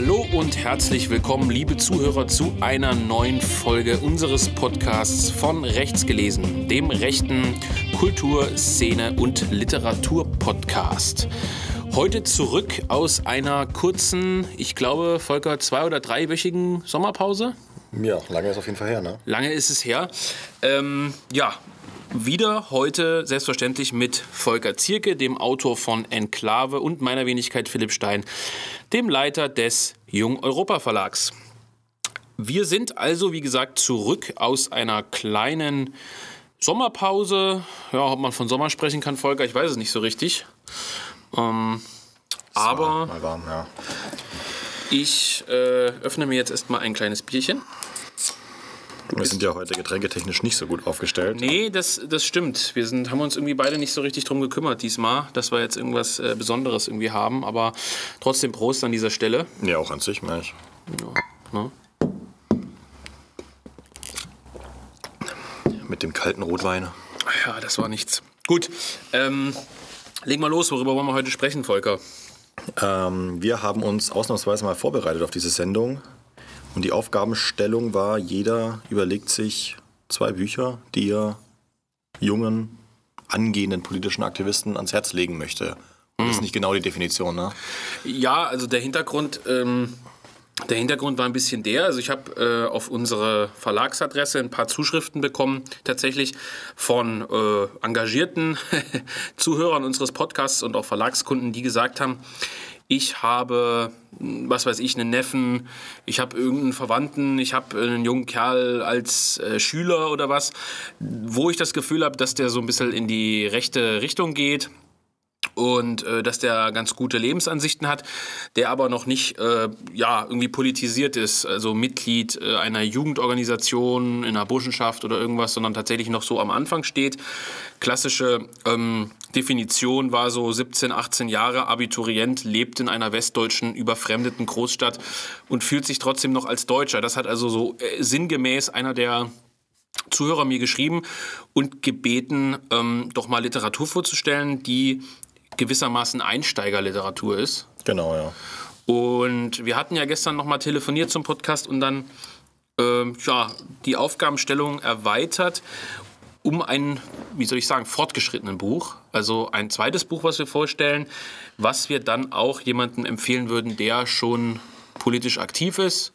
Hallo und herzlich willkommen, liebe Zuhörer, zu einer neuen Folge unseres Podcasts von Rechts gelesen, dem rechten Kultur-, Szene- und Literatur-Podcast. Heute zurück aus einer kurzen, ich glaube, Volker, zwei- oder dreiwöchigen Sommerpause. Ja, lange ist auf jeden Fall her, ne? Lange ist es her. Ähm, ja, wieder heute selbstverständlich mit Volker Zierke, dem Autor von Enklave und meiner Wenigkeit Philipp Stein, dem Leiter des Jung Europa Verlags. Wir sind also, wie gesagt, zurück aus einer kleinen Sommerpause. Ja, ob man von Sommer sprechen kann, Volker, ich weiß es nicht so richtig. Ähm, aber warm, ja. ich äh, öffne mir jetzt erstmal ein kleines Bierchen. Wir sind ja heute getränketechnisch nicht so gut aufgestellt. Nee, das, das stimmt. Wir sind, haben uns irgendwie beide nicht so richtig drum gekümmert diesmal, dass wir jetzt irgendwas äh, Besonderes irgendwie haben. Aber trotzdem Prost an dieser Stelle. Ja, auch an sich, Mensch. Ja, ne? Mit dem kalten Rotwein. ja das war nichts. Gut, ähm, legen wir los. Worüber wollen wir heute sprechen, Volker? Ähm, wir haben uns ausnahmsweise mal vorbereitet auf diese Sendung. Und die Aufgabenstellung war, jeder überlegt sich zwei Bücher, die er jungen, angehenden politischen Aktivisten ans Herz legen möchte. Und das ist nicht genau die Definition, ne? Ja, also der Hintergrund, ähm, der Hintergrund war ein bisschen der. Also ich habe äh, auf unsere Verlagsadresse ein paar Zuschriften bekommen, tatsächlich von äh, engagierten Zuhörern unseres Podcasts und auch Verlagskunden, die gesagt haben, ich habe, was weiß ich, einen Neffen, ich habe irgendeinen Verwandten, ich habe einen jungen Kerl als äh, Schüler oder was, wo ich das Gefühl habe, dass der so ein bisschen in die rechte Richtung geht und äh, dass der ganz gute Lebensansichten hat, der aber noch nicht äh, ja, irgendwie politisiert ist, also Mitglied äh, einer Jugendorganisation, in einer Burschenschaft oder irgendwas, sondern tatsächlich noch so am Anfang steht. Klassische ähm, Definition war so 17, 18 Jahre, Abiturient, lebt in einer westdeutschen überfremdeten Großstadt und fühlt sich trotzdem noch als Deutscher. Das hat also so äh, sinngemäß einer der Zuhörer mir geschrieben und gebeten, ähm, doch mal Literatur vorzustellen, die gewissermaßen Einsteigerliteratur ist. Genau, ja. Und wir hatten ja gestern nochmal telefoniert zum Podcast und dann ähm, ja, die Aufgabenstellung erweitert um ein, wie soll ich sagen, fortgeschrittenen Buch. Also ein zweites Buch, was wir vorstellen, was wir dann auch jemandem empfehlen würden, der schon politisch aktiv ist,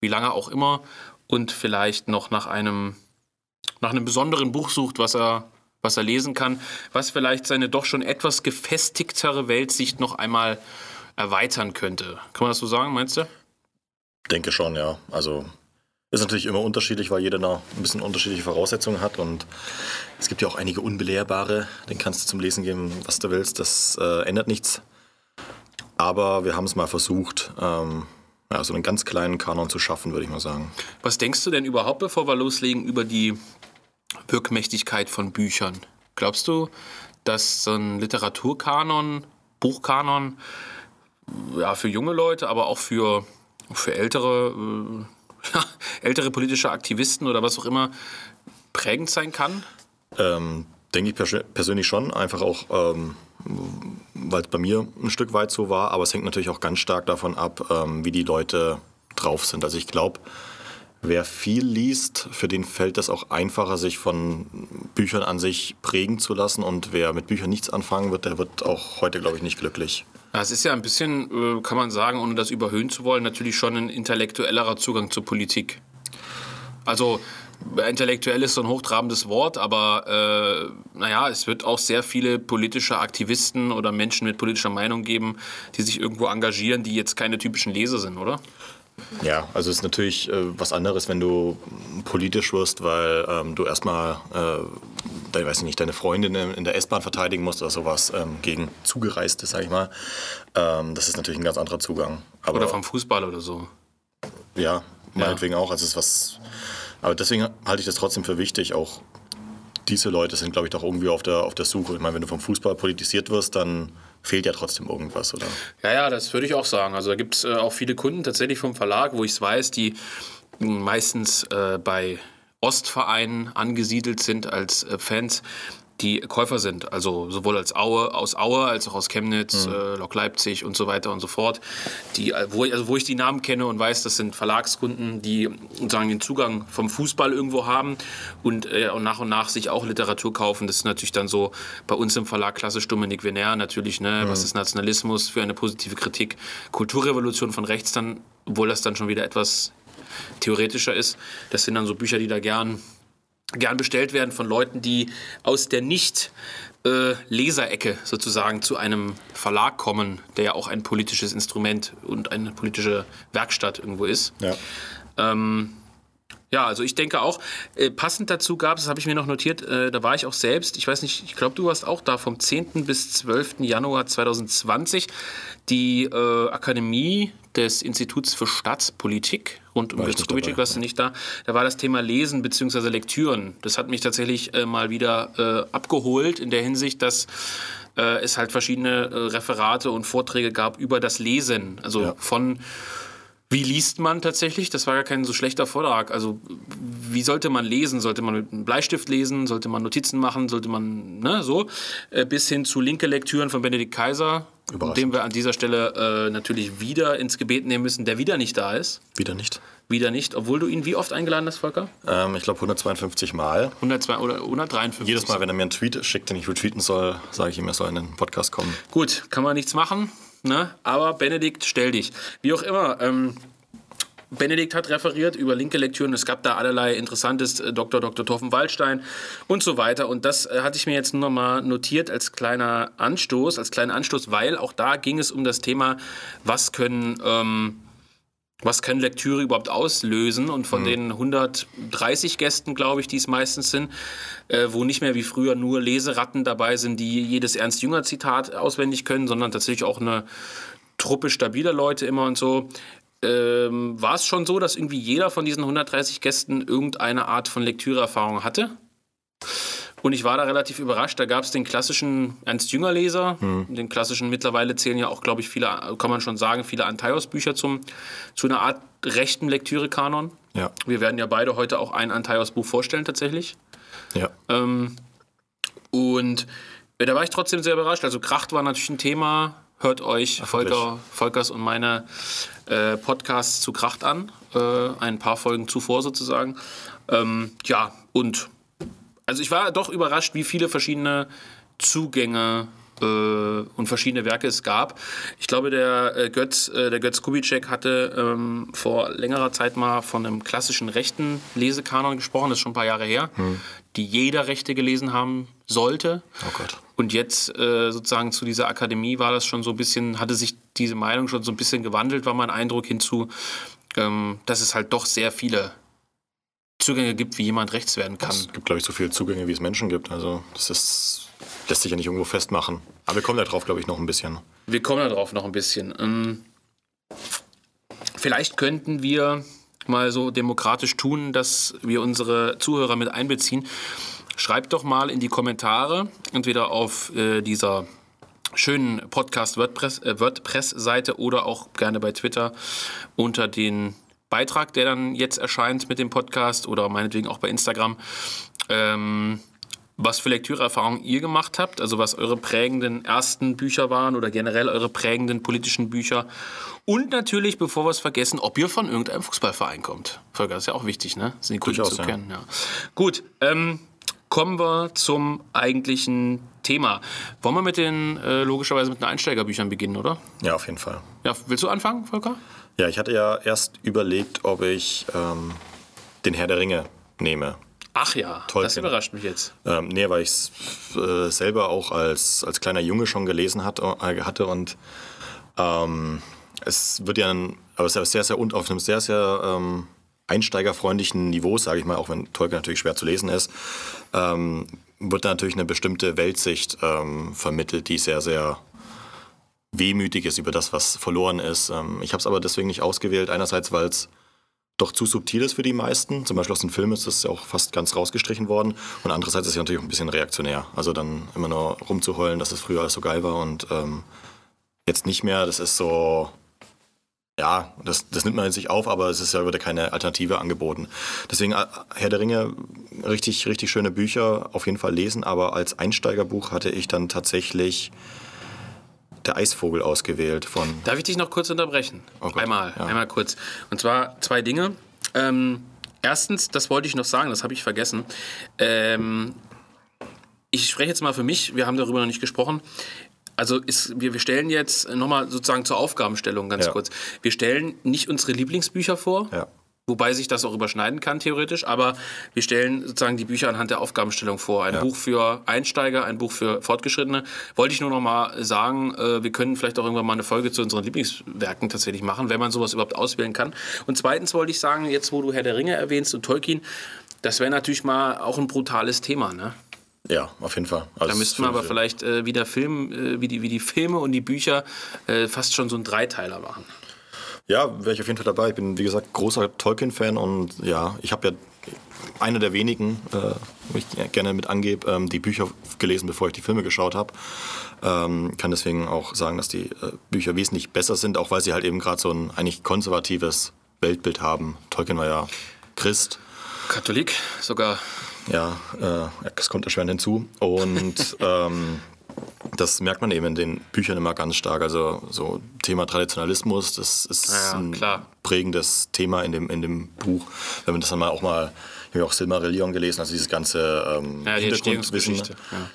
wie lange auch immer, und vielleicht noch nach einem, nach einem besonderen Buch sucht, was er was er lesen kann, was vielleicht seine doch schon etwas gefestigtere Weltsicht noch einmal erweitern könnte. Kann man das so sagen, meinst du? Denke schon, ja. Also ist natürlich immer unterschiedlich, weil jeder noch ein bisschen unterschiedliche Voraussetzungen hat und es gibt ja auch einige unbelehrbare, den kannst du zum Lesen geben, was du willst, das äh, ändert nichts. Aber wir haben es mal versucht, ähm, ja, so einen ganz kleinen Kanon zu schaffen, würde ich mal sagen. Was denkst du denn überhaupt, bevor wir loslegen, über die Wirkmächtigkeit von Büchern? Glaubst du, dass so ein Literaturkanon, Buchkanon, ja, für junge Leute, aber auch für, für ältere, äh, ältere politische Aktivisten oder was auch immer prägend sein kann? Ähm, denke ich pers persönlich schon, einfach auch, ähm, weil es bei mir ein Stück weit so war, aber es hängt natürlich auch ganz stark davon ab, ähm, wie die Leute drauf sind. Also ich glaube, wer viel liest, für den fällt es auch einfacher, sich von Büchern an sich prägen zu lassen. Und wer mit Büchern nichts anfangen wird, der wird auch heute, glaube ich, nicht glücklich. Es ist ja ein bisschen, äh, kann man sagen, ohne das überhöhen zu wollen, natürlich schon ein intellektuellerer Zugang zur Politik. Also intellektuell ist so ein hochtrabendes Wort, aber äh, naja, es wird auch sehr viele politische Aktivisten oder Menschen mit politischer Meinung geben, die sich irgendwo engagieren, die jetzt keine typischen Leser sind, oder? Ja, also es ist natürlich äh, was anderes, wenn du politisch wirst, weil ähm, du erstmal, äh, ich weiß nicht, deine Freundin in der S-Bahn verteidigen musst oder sowas ähm, gegen Zugereiste, sag ich mal. Ähm, das ist natürlich ein ganz anderer Zugang. Aber, oder vom Fußball oder so. Ja, meinetwegen ja. auch. Also es ist was. Aber deswegen halte ich das trotzdem für wichtig, auch diese Leute sind, glaube ich, doch irgendwie auf der, auf der Suche. Ich meine, wenn du vom Fußball politisiert wirst, dann fehlt ja trotzdem irgendwas, oder? Ja, ja, das würde ich auch sagen. Also da gibt es äh, auch viele Kunden tatsächlich vom Verlag, wo ich es weiß, die meistens äh, bei Ostvereinen angesiedelt sind als äh, Fans, die Käufer sind. Also sowohl als Aue, aus Aue als auch aus Chemnitz, mhm. äh, Lok Leipzig und so weiter und so fort. Die, äh, wo, ich, also wo ich die Namen kenne und weiß, das sind Verlagskunden, die sozusagen den Zugang vom Fußball irgendwo haben und, äh, und nach und nach sich auch Literatur kaufen. Das ist natürlich dann so bei uns im Verlag klassisch Dominik Venner natürlich, ne? Mhm. was ist Nationalismus für eine positive Kritik, Kulturrevolution von rechts dann, obwohl das dann schon wieder etwas theoretischer ist. Das sind dann so Bücher, die da gern gern bestellt werden von Leuten, die aus der nicht äh, Leserecke sozusagen zu einem Verlag kommen, der ja auch ein politisches Instrument und eine politische Werkstatt irgendwo ist. Ja. Ähm, ja, also ich denke auch, äh, passend dazu gab es, das habe ich mir noch notiert, äh, da war ich auch selbst, ich weiß nicht, ich glaube, du warst auch da vom 10. bis 12. Januar 2020, die äh, Akademie des Instituts für Staatspolitik rund um Kubitschek, warst du nicht da. Da war das Thema Lesen bzw. Lektüren. Das hat mich tatsächlich äh, mal wieder äh, abgeholt in der Hinsicht, dass äh, es halt verschiedene Referate und Vorträge gab über das Lesen. Also ja. von wie liest man tatsächlich? Das war gar kein so schlechter Vortrag. Also, wie sollte man lesen? Sollte man mit einem Bleistift lesen? Sollte man Notizen machen? Sollte man, ne, so? Äh, bis hin zu linke Lektüren von Benedikt Kaiser, dem wir an dieser Stelle äh, natürlich wieder ins Gebet nehmen müssen, der wieder nicht da ist. Wieder nicht. Wieder nicht, obwohl du ihn wie oft eingeladen hast, Volker? Ähm, ich glaube 152 Mal. 102 oder 153. Jedes Mal, wenn er mir einen Tweet schickt, den ich retweeten soll, sage ich ihm, er soll in den Podcast kommen. Gut, kann man nichts machen. Ne? Aber Benedikt, stell dich. Wie auch immer. Ähm, Benedikt hat referiert über linke Lektüren. Es gab da allerlei Interessantes, äh, Dr. Dr. Torfen Waldstein und so weiter. Und das äh, hatte ich mir jetzt nur noch mal notiert als kleiner Anstoß, als kleinen Anstoß, weil auch da ging es um das Thema, was können ähm, was können Lektüre überhaupt auslösen? Und von mhm. den 130 Gästen, glaube ich, die es meistens sind, äh, wo nicht mehr wie früher nur Leseratten dabei sind, die jedes Ernst-Jünger-Zitat auswendig können, sondern tatsächlich auch eine Truppe stabiler Leute immer und so. Ähm, war es schon so, dass irgendwie jeder von diesen 130 Gästen irgendeine Art von Lektüreerfahrung hatte? Und ich war da relativ überrascht. Da gab es den klassischen Ernst-Jünger-Leser, mhm. den klassischen, mittlerweile zählen ja auch, glaube ich, viele, kann man schon sagen, viele Antaios-Bücher zu einer Art rechten Lektüre-Kanon. Ja. Wir werden ja beide heute auch ein Antaios-Buch vorstellen, tatsächlich. Ja. Ähm, und äh, da war ich trotzdem sehr überrascht. Also Kracht war natürlich ein Thema. Hört euch Ach, Volker, Volkers und meine äh, Podcasts zu Kracht an. Äh, ein paar Folgen zuvor sozusagen. Ähm, ja, und also ich war doch überrascht, wie viele verschiedene Zugänge äh, und verschiedene Werke es gab. Ich glaube, der äh, Götz, äh, der Götz Kubitschek hatte ähm, vor längerer Zeit mal von einem klassischen rechten Lesekanon gesprochen, das ist schon ein paar Jahre her, hm. die jeder Rechte gelesen haben sollte. Oh Gott. Und jetzt äh, sozusagen zu dieser Akademie war das schon so ein bisschen, hatte sich diese Meinung schon so ein bisschen gewandelt, war mein Eindruck hinzu, ähm, dass es halt doch sehr viele Zugänge gibt, wie jemand rechts werden kann. Es gibt, glaube ich, so viele Zugänge, wie es Menschen gibt. Also das ist, lässt sich ja nicht irgendwo festmachen. Aber wir kommen da drauf, glaube ich, noch ein bisschen. Wir kommen da drauf noch ein bisschen. Ähm, vielleicht könnten wir mal so demokratisch tun, dass wir unsere Zuhörer mit einbeziehen. Schreibt doch mal in die Kommentare, entweder auf äh, dieser schönen Podcast WordPress, äh, WordPress-Seite oder auch gerne bei Twitter unter den Beitrag, der dann jetzt erscheint mit dem Podcast oder meinetwegen auch bei Instagram, ähm, was für Lektüreerfahrungen ihr gemacht habt, also was eure prägenden ersten Bücher waren oder generell eure prägenden politischen Bücher. Und natürlich, bevor wir es vergessen, ob ihr von irgendeinem Fußballverein kommt. Volker, das ist ja auch wichtig, ne? Sind die Kunden zu kennen. Ja. Gut, ähm, kommen wir zum eigentlichen Thema. Wollen wir mit den, äh, logischerweise mit den Einsteigerbüchern beginnen, oder? Ja, auf jeden Fall. Ja, willst du anfangen, Volker? Ja, ich hatte ja erst überlegt, ob ich ähm, den Herr der Ringe nehme. Ach ja, Tolkien. das überrascht mich jetzt. Ähm, nee, weil ich es äh, selber auch als, als kleiner Junge schon gelesen hat, äh, hatte und ähm, es wird ja ein, aber sehr, sehr, sehr auf einem sehr, sehr ähm, einsteigerfreundlichen Niveau, sage ich mal, auch wenn Tolkien natürlich schwer zu lesen ist, ähm, wird da natürlich eine bestimmte Weltsicht ähm, vermittelt, die sehr, sehr wehmütig ist über das, was verloren ist. Ähm, ich habe es aber deswegen nicht ausgewählt. Einerseits, weil es doch zu subtil ist für die meisten. Zum Beispiel aus den Filmen ist das ja auch fast ganz rausgestrichen worden. Und andererseits ist es natürlich auch ein bisschen reaktionär. Also dann immer nur rumzuheulen, dass es früher alles so geil war und ähm, jetzt nicht mehr. Das ist so, ja, das, das nimmt man in sich auf, aber es ist ja wieder keine Alternative angeboten. Deswegen äh, Herr der Ringe, richtig, richtig schöne Bücher, auf jeden Fall lesen, aber als Einsteigerbuch hatte ich dann tatsächlich der Eisvogel ausgewählt von. Darf ich dich noch kurz unterbrechen? Oh Gott, einmal, ja. einmal kurz. Und zwar zwei Dinge. Ähm, erstens, das wollte ich noch sagen, das habe ich vergessen. Ähm, ich spreche jetzt mal für mich, wir haben darüber noch nicht gesprochen. Also ist, wir, wir stellen jetzt nochmal sozusagen zur Aufgabenstellung ganz Ja. kurz. Wir stellen nicht unsere Lieblingsbücher vor, Ja. wobei sich das auch überschneiden kann theoretisch, aber wir stellen sozusagen die Bücher anhand der Aufgabenstellung vor. Ein Ja. Buch für Einsteiger, ein Buch für Fortgeschrittene. Wollte ich nur noch mal sagen, äh, wir können vielleicht auch irgendwann mal eine Folge zu unseren Lieblingswerken tatsächlich machen, wenn man sowas überhaupt auswählen kann. Und zweitens wollte ich sagen, jetzt wo du Herr der Ringe erwähnst und Tolkien, das wäre natürlich mal auch ein brutales Thema, ne? Ja, auf jeden Fall. Also Da müssten wir aber vielleicht äh, wie der Film, äh, wie, die, wie die Filme und die Bücher äh, fast schon so einen Dreiteiler machen. Ja, wäre ich auf jeden Fall dabei. Ich bin, wie gesagt, großer Tolkien-Fan und ja, ich habe ja einer der wenigen, äh, wo ich gerne mit angebe, ähm, die Bücher gelesen, bevor ich die Filme geschaut habe. Ähm, kann deswegen auch sagen, dass die äh, Bücher wesentlich besser sind, auch weil sie halt eben gerade so ein eigentlich konservatives Weltbild haben. Tolkien war ja Christ. Katholik sogar. Ja, äh, das kommt erschwerend hinzu. Und ähm, das merkt man eben in den Büchern immer ganz stark. Also so Thema Traditionalismus, das ist Ja, ein prägendes Thema in dem, in dem Buch. Wenn man das dann mal auch mal, habe auch Silmarillion gelesen, also dieses ganze ähm, Ja, die Hintergrundwissen, ja.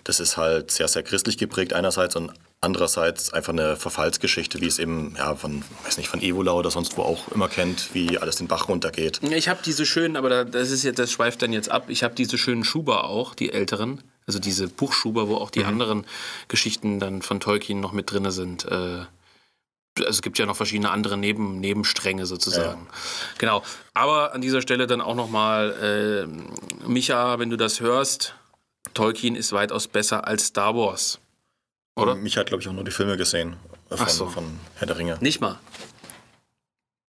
das ist halt sehr, sehr christlich geprägt einerseits und andererseits einfach eine Verfallsgeschichte, wie es eben ja, von, weiß nicht, von Evola oder sonst wo auch immer kennt, wie alles den Bach runtergeht. Ich habe diese schönen, aber da- das ist jetzt, das schweift dann jetzt ab. Ich habe diese schönen Schuber auch, die älteren, also diese Buchschuber, wo auch die anderen Geschichten dann von Tolkien noch mit drin sind. Äh, also es gibt ja noch verschiedene andere Neben, Nebenstränge sozusagen. Genau. Aber an dieser Stelle dann auch nochmal, äh, Micha, wenn du das hörst, Tolkien ist weitaus besser als Star Wars. Oder? Mich hat, glaube ich, auch nur die Filme gesehen äh, von, Ach so. von Herr der Ringe. Nicht mal.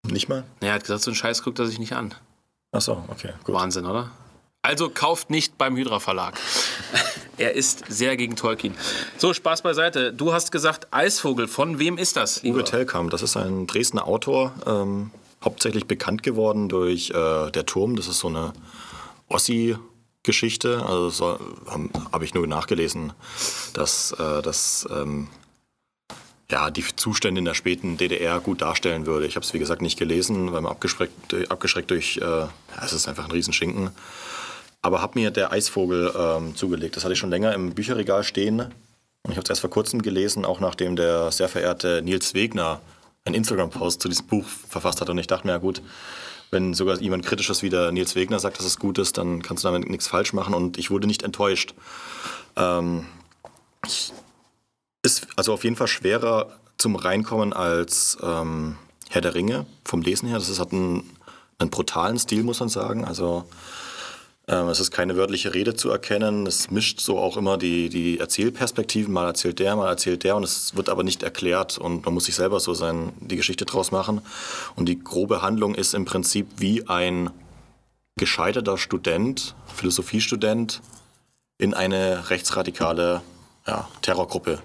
Nicht mal? Er hat gesagt, so einen Scheiß guckt er sich nicht an. Ach so, okay, gut. Wahnsinn, oder? Also kauft nicht beim Hydra Verlag. er ist sehr gegen Tolkien. So, Spaß beiseite. Du hast gesagt, Eisvogel. Von wem ist das? Uwe Tellkamp, das ist ein Dresdner Autor, ähm, hauptsächlich bekannt geworden durch äh, Der Turm. Das ist so eine Ossi-Geschichte. Also so, habe hab ich nur nachgelesen, dass äh, das ähm, ja, die Zustände in der späten DDR gut darstellen würde. Ich habe es, wie gesagt, nicht gelesen, weil man abgeschreckt, abgeschreckt durch, äh, es ist einfach ein Riesenschinken. Aber habe mir der Eisvogel ähm, zugelegt. Das hatte ich schon länger im Bücherregal stehen. Und ich habe es erst vor kurzem gelesen, auch nachdem der sehr verehrte Nils Wegner einen Instagram-Post zu diesem Buch verfasst hat. Und ich dachte mir, ja gut, wenn sogar jemand Kritisches wie der Nils Wegner sagt, dass es gut ist, dann kannst du damit nichts falsch machen. Und ich wurde nicht enttäuscht. Ähm, ist also auf jeden Fall schwerer zum Reinkommen als ähm, Herr der Ringe vom Lesen her. Das ist, hat einen, einen brutalen Stil, muss man sagen. Also es ist keine wörtliche Rede zu erkennen. Es mischt so auch immer die, die Erzählperspektiven. Mal erzählt der, mal erzählt der. Und es wird aber nicht erklärt. Und man muss sich selber so sein, die Geschichte draus machen. Und die grobe Handlung ist im Prinzip wie ein gescheiterter Student, Philosophiestudent, in eine rechtsradikale ja, Terrorgruppe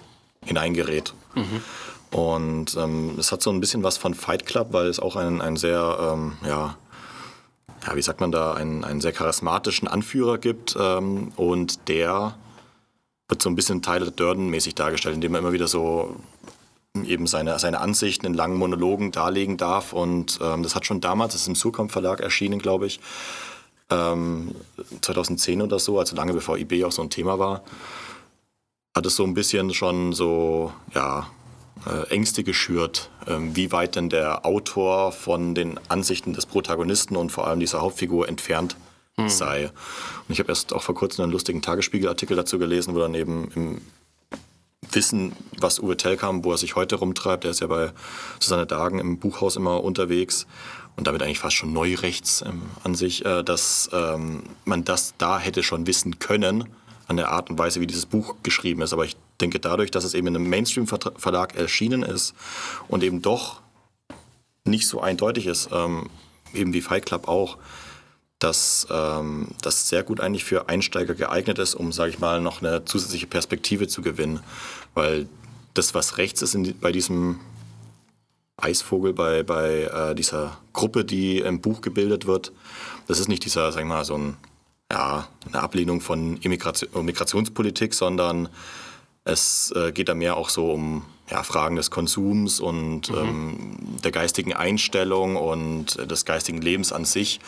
hineingerät. Und ähm, es hat so ein bisschen was von Fight Club, weil es auch einen, einen sehr, ähm, ja, ja, wie sagt man da, einen, einen sehr charismatischen Anführer gibt. Ähm, und der wird so ein bisschen Tyler Durden-mäßig dargestellt, indem er immer wieder so eben seine, seine Ansichten in langen Monologen darlegen darf. Und ähm, das hat schon damals, das ist im Surkamp Verlag erschienen, glaube ich, ähm, 2010 oder so, also lange bevor eBay auch so ein Thema war, hat es so ein bisschen schon so, ja, Ängste geschürt, ähm, wie weit denn der Autor von den Ansichten des Protagonisten und vor allem dieser Hauptfigur entfernt sei. Und ich habe erst auch vor kurzem einen lustigen Tagesspiegelartikel dazu gelesen, wo dann eben im Wissen, was Uwe Tellkamp, wo er sich heute rumtreibt, er ist ja bei Susanne Dagen im Buchhaus immer unterwegs und damit eigentlich fast schon neurechts ähm, an sich, äh, dass ähm, man das da hätte schon wissen können, an der Art und Weise, wie dieses Buch geschrieben ist. Aber ich denke, dadurch, dass es eben in einem Mainstream-Verlag erschienen ist und eben doch nicht so eindeutig ist, ähm, eben wie Fight Club auch, dass ähm, das sehr gut eigentlich für Einsteiger geeignet ist, um, sage ich mal, noch eine zusätzliche Perspektive zu gewinnen. Weil das, was rechts ist in, bei diesem Eisvogel bei, bei äh, dieser Gruppe, die im Buch gebildet wird. Das ist nicht dieser, sag ich mal, so ein, ja, eine Ablehnung von Immigration, Migrationspolitik, sondern es äh, geht da mehr auch so um ja, Fragen des Konsums und mhm. ähm, der geistigen Einstellung und des geistigen Lebens an sich.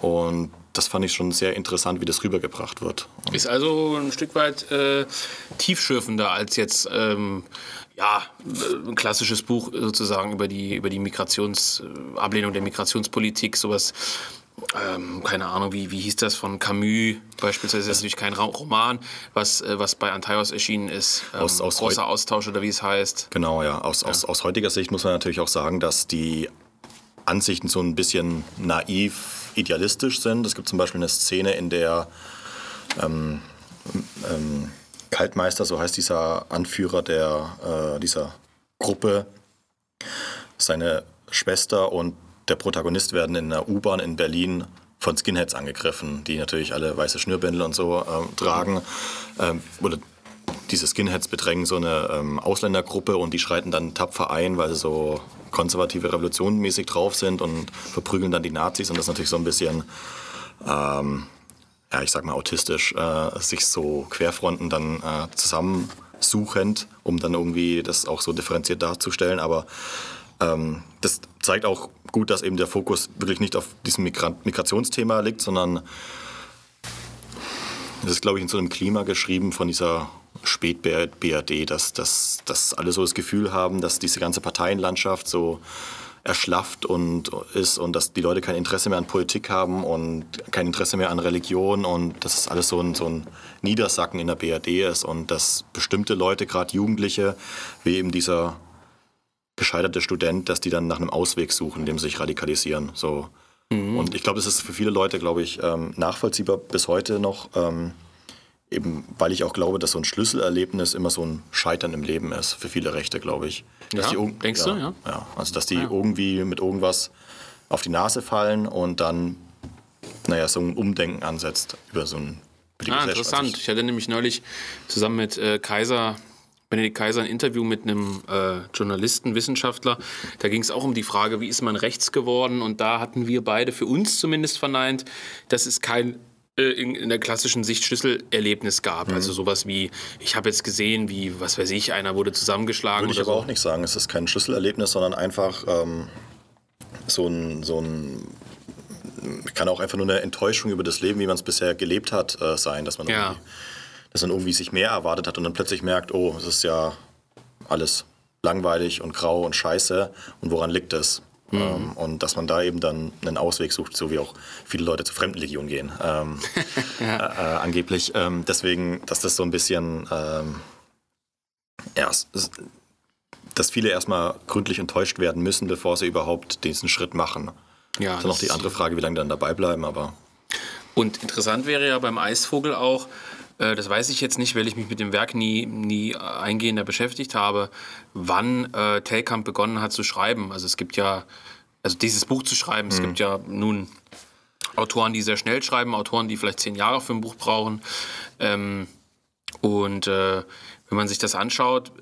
Und das fand ich schon sehr interessant, wie das rübergebracht wird. Ist also ein Stück weit äh, tiefschürfender als jetzt ähm, ja, ein klassisches Buch sozusagen über die, über die Migrations, äh, Ablehnung der Migrationspolitik, sowas ähm, keine Ahnung, wie, wie hieß das von Camus beispielsweise, das ist natürlich kein Roman, was, äh, was bei Antaios erschienen ist. Ähm, aus, aus großer Austausch oder wie es heißt. Genau, ja. Aus, ja. Aus, aus heutiger Sicht muss man natürlich auch sagen, dass die Ansichten so ein bisschen naiv, idealistisch sind. Es gibt zum Beispiel eine Szene, in der ähm, ähm, Kaltmeister, so heißt dieser Anführer der, äh, dieser Gruppe, seine Schwester und der Protagonist werden in einer U-Bahn in Berlin von Skinheads angegriffen, die natürlich alle weiße Schnürbändel und so äh, tragen. Ähm, oder diese Skinheads bedrängen so eine ähm, Ausländergruppe und die schreiten dann tapfer ein, weil sie so konservative Revolutionenmäßig drauf sind und verprügeln dann die Nazis und das ist natürlich so ein bisschen, ähm, ja, ich sag mal autistisch, äh, sich so Querfronten dann äh, zusammensuchend, um dann irgendwie das auch so differenziert darzustellen, aber ähm, das zeigt auch gut, dass eben der Fokus wirklich nicht auf diesem Migrationsthema liegt, sondern es ist, glaube ich, in so einem Klima geschrieben von dieser Spät-BRD, dass, dass, dass alle so das Gefühl haben, dass diese ganze Parteienlandschaft so erschlafft und ist und dass die Leute kein Interesse mehr an Politik haben und kein Interesse mehr an Religion und dass es alles so ein, so ein Niedersacken in der BRD ist und dass bestimmte Leute, gerade Jugendliche, wie eben dieser gescheiterte Student, dass die dann nach einem Ausweg suchen, indem sie sich radikalisieren. So. Mhm. Und ich glaube, es ist für viele Leute, glaube ich, ähm, nachvollziehbar bis heute noch, ähm, eben weil ich auch glaube, dass so ein Schlüsselerlebnis immer so ein Scheitern im Leben ist, für viele Rechte, glaube ich. Dass ja, die, denkst ja, du, ja? Ja, also dass die ja. irgendwie mit irgendwas auf die Nase fallen und dann, naja, so ein Umdenken ansetzt über so ein Ah, interessant. Ich hatte nämlich neulich zusammen mit äh, Kaiser Benedikt Kaiser ein Interview mit einem äh, Journalisten, Wissenschaftler. Da ging es auch um die Frage, wie ist man rechts geworden? Und da hatten wir beide für uns zumindest verneint, dass es kein äh, in, in, der klassischen Sicht Schlüsselerlebnis gab. Mhm. Also sowas wie, ich habe jetzt gesehen, wie, was weiß ich, einer wurde zusammengeschlagen. Würde ich aber so. auch nicht sagen. Es ist kein Schlüsselerlebnis, sondern einfach ähm, so ein, so ein kann auch einfach nur eine Enttäuschung über das Leben, wie man es bisher gelebt hat, äh, sein, dass man ja dass man irgendwie sich mehr erwartet hat und dann plötzlich merkt, oh, es ist ja alles langweilig und grau und scheiße und woran liegt es? Mhm. Ähm, und dass man da eben dann einen Ausweg sucht, so wie auch viele Leute zur Fremdenlegion gehen, ähm, ja. äh, äh, angeblich. Ähm, deswegen, dass das so ein bisschen, ähm, ja, dass viele erstmal gründlich enttäuscht werden müssen, bevor sie überhaupt diesen Schritt machen. Ja, das ist noch die andere Frage, wie lange dann dabei bleiben, aber. Und interessant wäre ja beim Eisvogel auch, äh, das weiß ich jetzt nicht, weil ich mich mit dem Werk nie, nie eingehender beschäftigt habe, wann äh, Telkamp begonnen hat zu schreiben. Also es gibt ja, also dieses Buch zu schreiben, mhm. es gibt ja nun Autoren, die sehr schnell schreiben, Autoren, die vielleicht zehn Jahre für ein Buch brauchen. Ähm, und äh, wenn man sich das anschaut,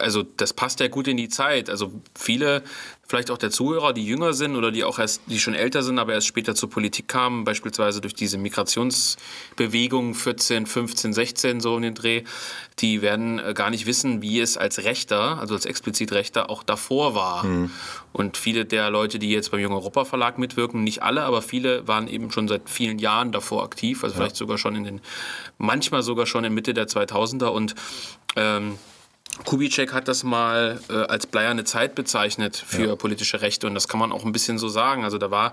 also das passt ja gut in die Zeit. Also viele vielleicht auch der Zuhörer, die jünger sind oder die auch erst, die schon älter sind, aber erst später zur Politik kamen, beispielsweise durch diese Migrationsbewegung 14, 15, 16 so in den Dreh, die werden äh, gar nicht wissen, wie es als Rechter, also als explizit Rechter, auch davor war. Mhm. Und viele der Leute, die jetzt beim Jung Europa Verlag mitwirken, nicht alle, aber viele waren eben schon seit vielen Jahren davor aktiv, also ja. vielleicht sogar schon in den, manchmal sogar schon in Mitte der 2000er und ähm, Kubitschek hat das mal äh, als bleierne Zeit bezeichnet für ja. politische Rechte und das kann man auch ein bisschen so sagen. Also da war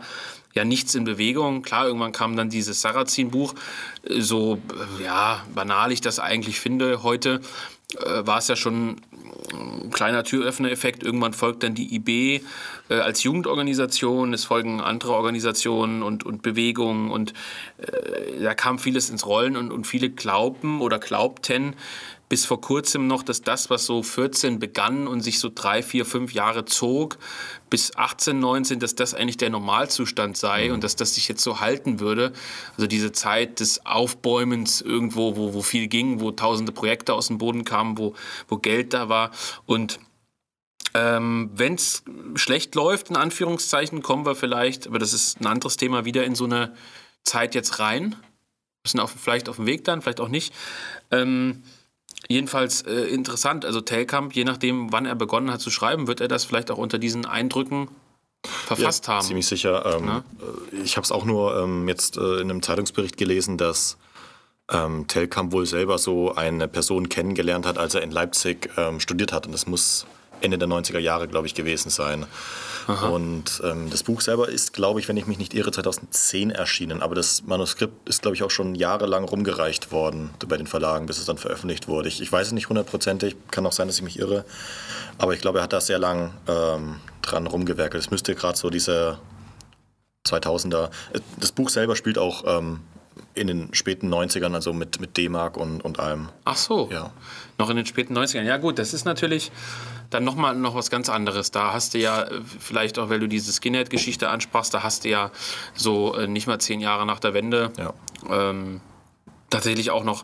ja nichts in Bewegung. Klar, irgendwann kam dann dieses Sarrazin-Buch, äh, so äh, ja, banal ich das eigentlich finde heute, äh, war es ja schon ein kleiner Türöffner-Effekt. Irgendwann folgt dann die IB äh, als Jugendorganisation, es folgen andere Organisationen und, und Bewegungen und äh, da kam vieles ins Rollen und, und viele glauben oder glaubten, bis vor kurzem noch, dass das, was so 14 begann und sich so drei, vier, fünf Jahre zog, bis 18, 19, dass das eigentlich der Normalzustand sei mhm. und dass das sich jetzt so halten würde. Also diese Zeit des Aufbäumens irgendwo, wo, wo viel ging, wo tausende Projekte aus dem Boden kamen, wo, wo Geld da war und Ähm, Wenn es schlecht läuft, in Anführungszeichen, kommen wir vielleicht, aber das ist ein anderes Thema, wieder in so eine Zeit jetzt rein. Müssen auf, vielleicht auf dem Weg dann, vielleicht auch nicht. Ähm, jedenfalls äh, interessant, also Telkamp, je nachdem, wann er begonnen hat zu schreiben, wird er das vielleicht auch unter diesen Eindrücken verfasst ja, haben. Ziemlich sicher. Ähm, äh, ich habe es auch nur ähm, jetzt äh, in einem Zeitungsbericht gelesen, dass ähm, Telkamp wohl selber so eine Person kennengelernt hat, als er in Leipzig ähm, studiert hat. Und das muss Ende der 90er Jahre, glaube ich, gewesen sein. Aha. Und ähm, das Buch selber ist, glaube ich, wenn ich mich nicht irre, 2010 erschienen. Aber das Manuskript ist, glaube ich, auch schon jahrelang rumgereicht worden bei den Verlagen, bis es dann veröffentlicht wurde. Ich, ich weiß es nicht hundertprozentig, kann auch sein, dass ich mich irre. Aber ich glaube, er hat da sehr lang ähm, dran rumgewerkelt. Es müsste gerade so diese 2000er. Das Buch selber spielt auch ähm, in den späten 90ern, also mit, mit D-Mark und, und allem. Ach so. Ja. Noch in den späten 90ern. Ja, gut, das ist natürlich dann nochmal noch was ganz anderes. Da hast du ja, äh, vielleicht auch, weil du diese Skinhead-Geschichte ansprachst, da hast du ja so äh, nicht mal zehn Jahre nach der Wende ja. ähm, tatsächlich auch noch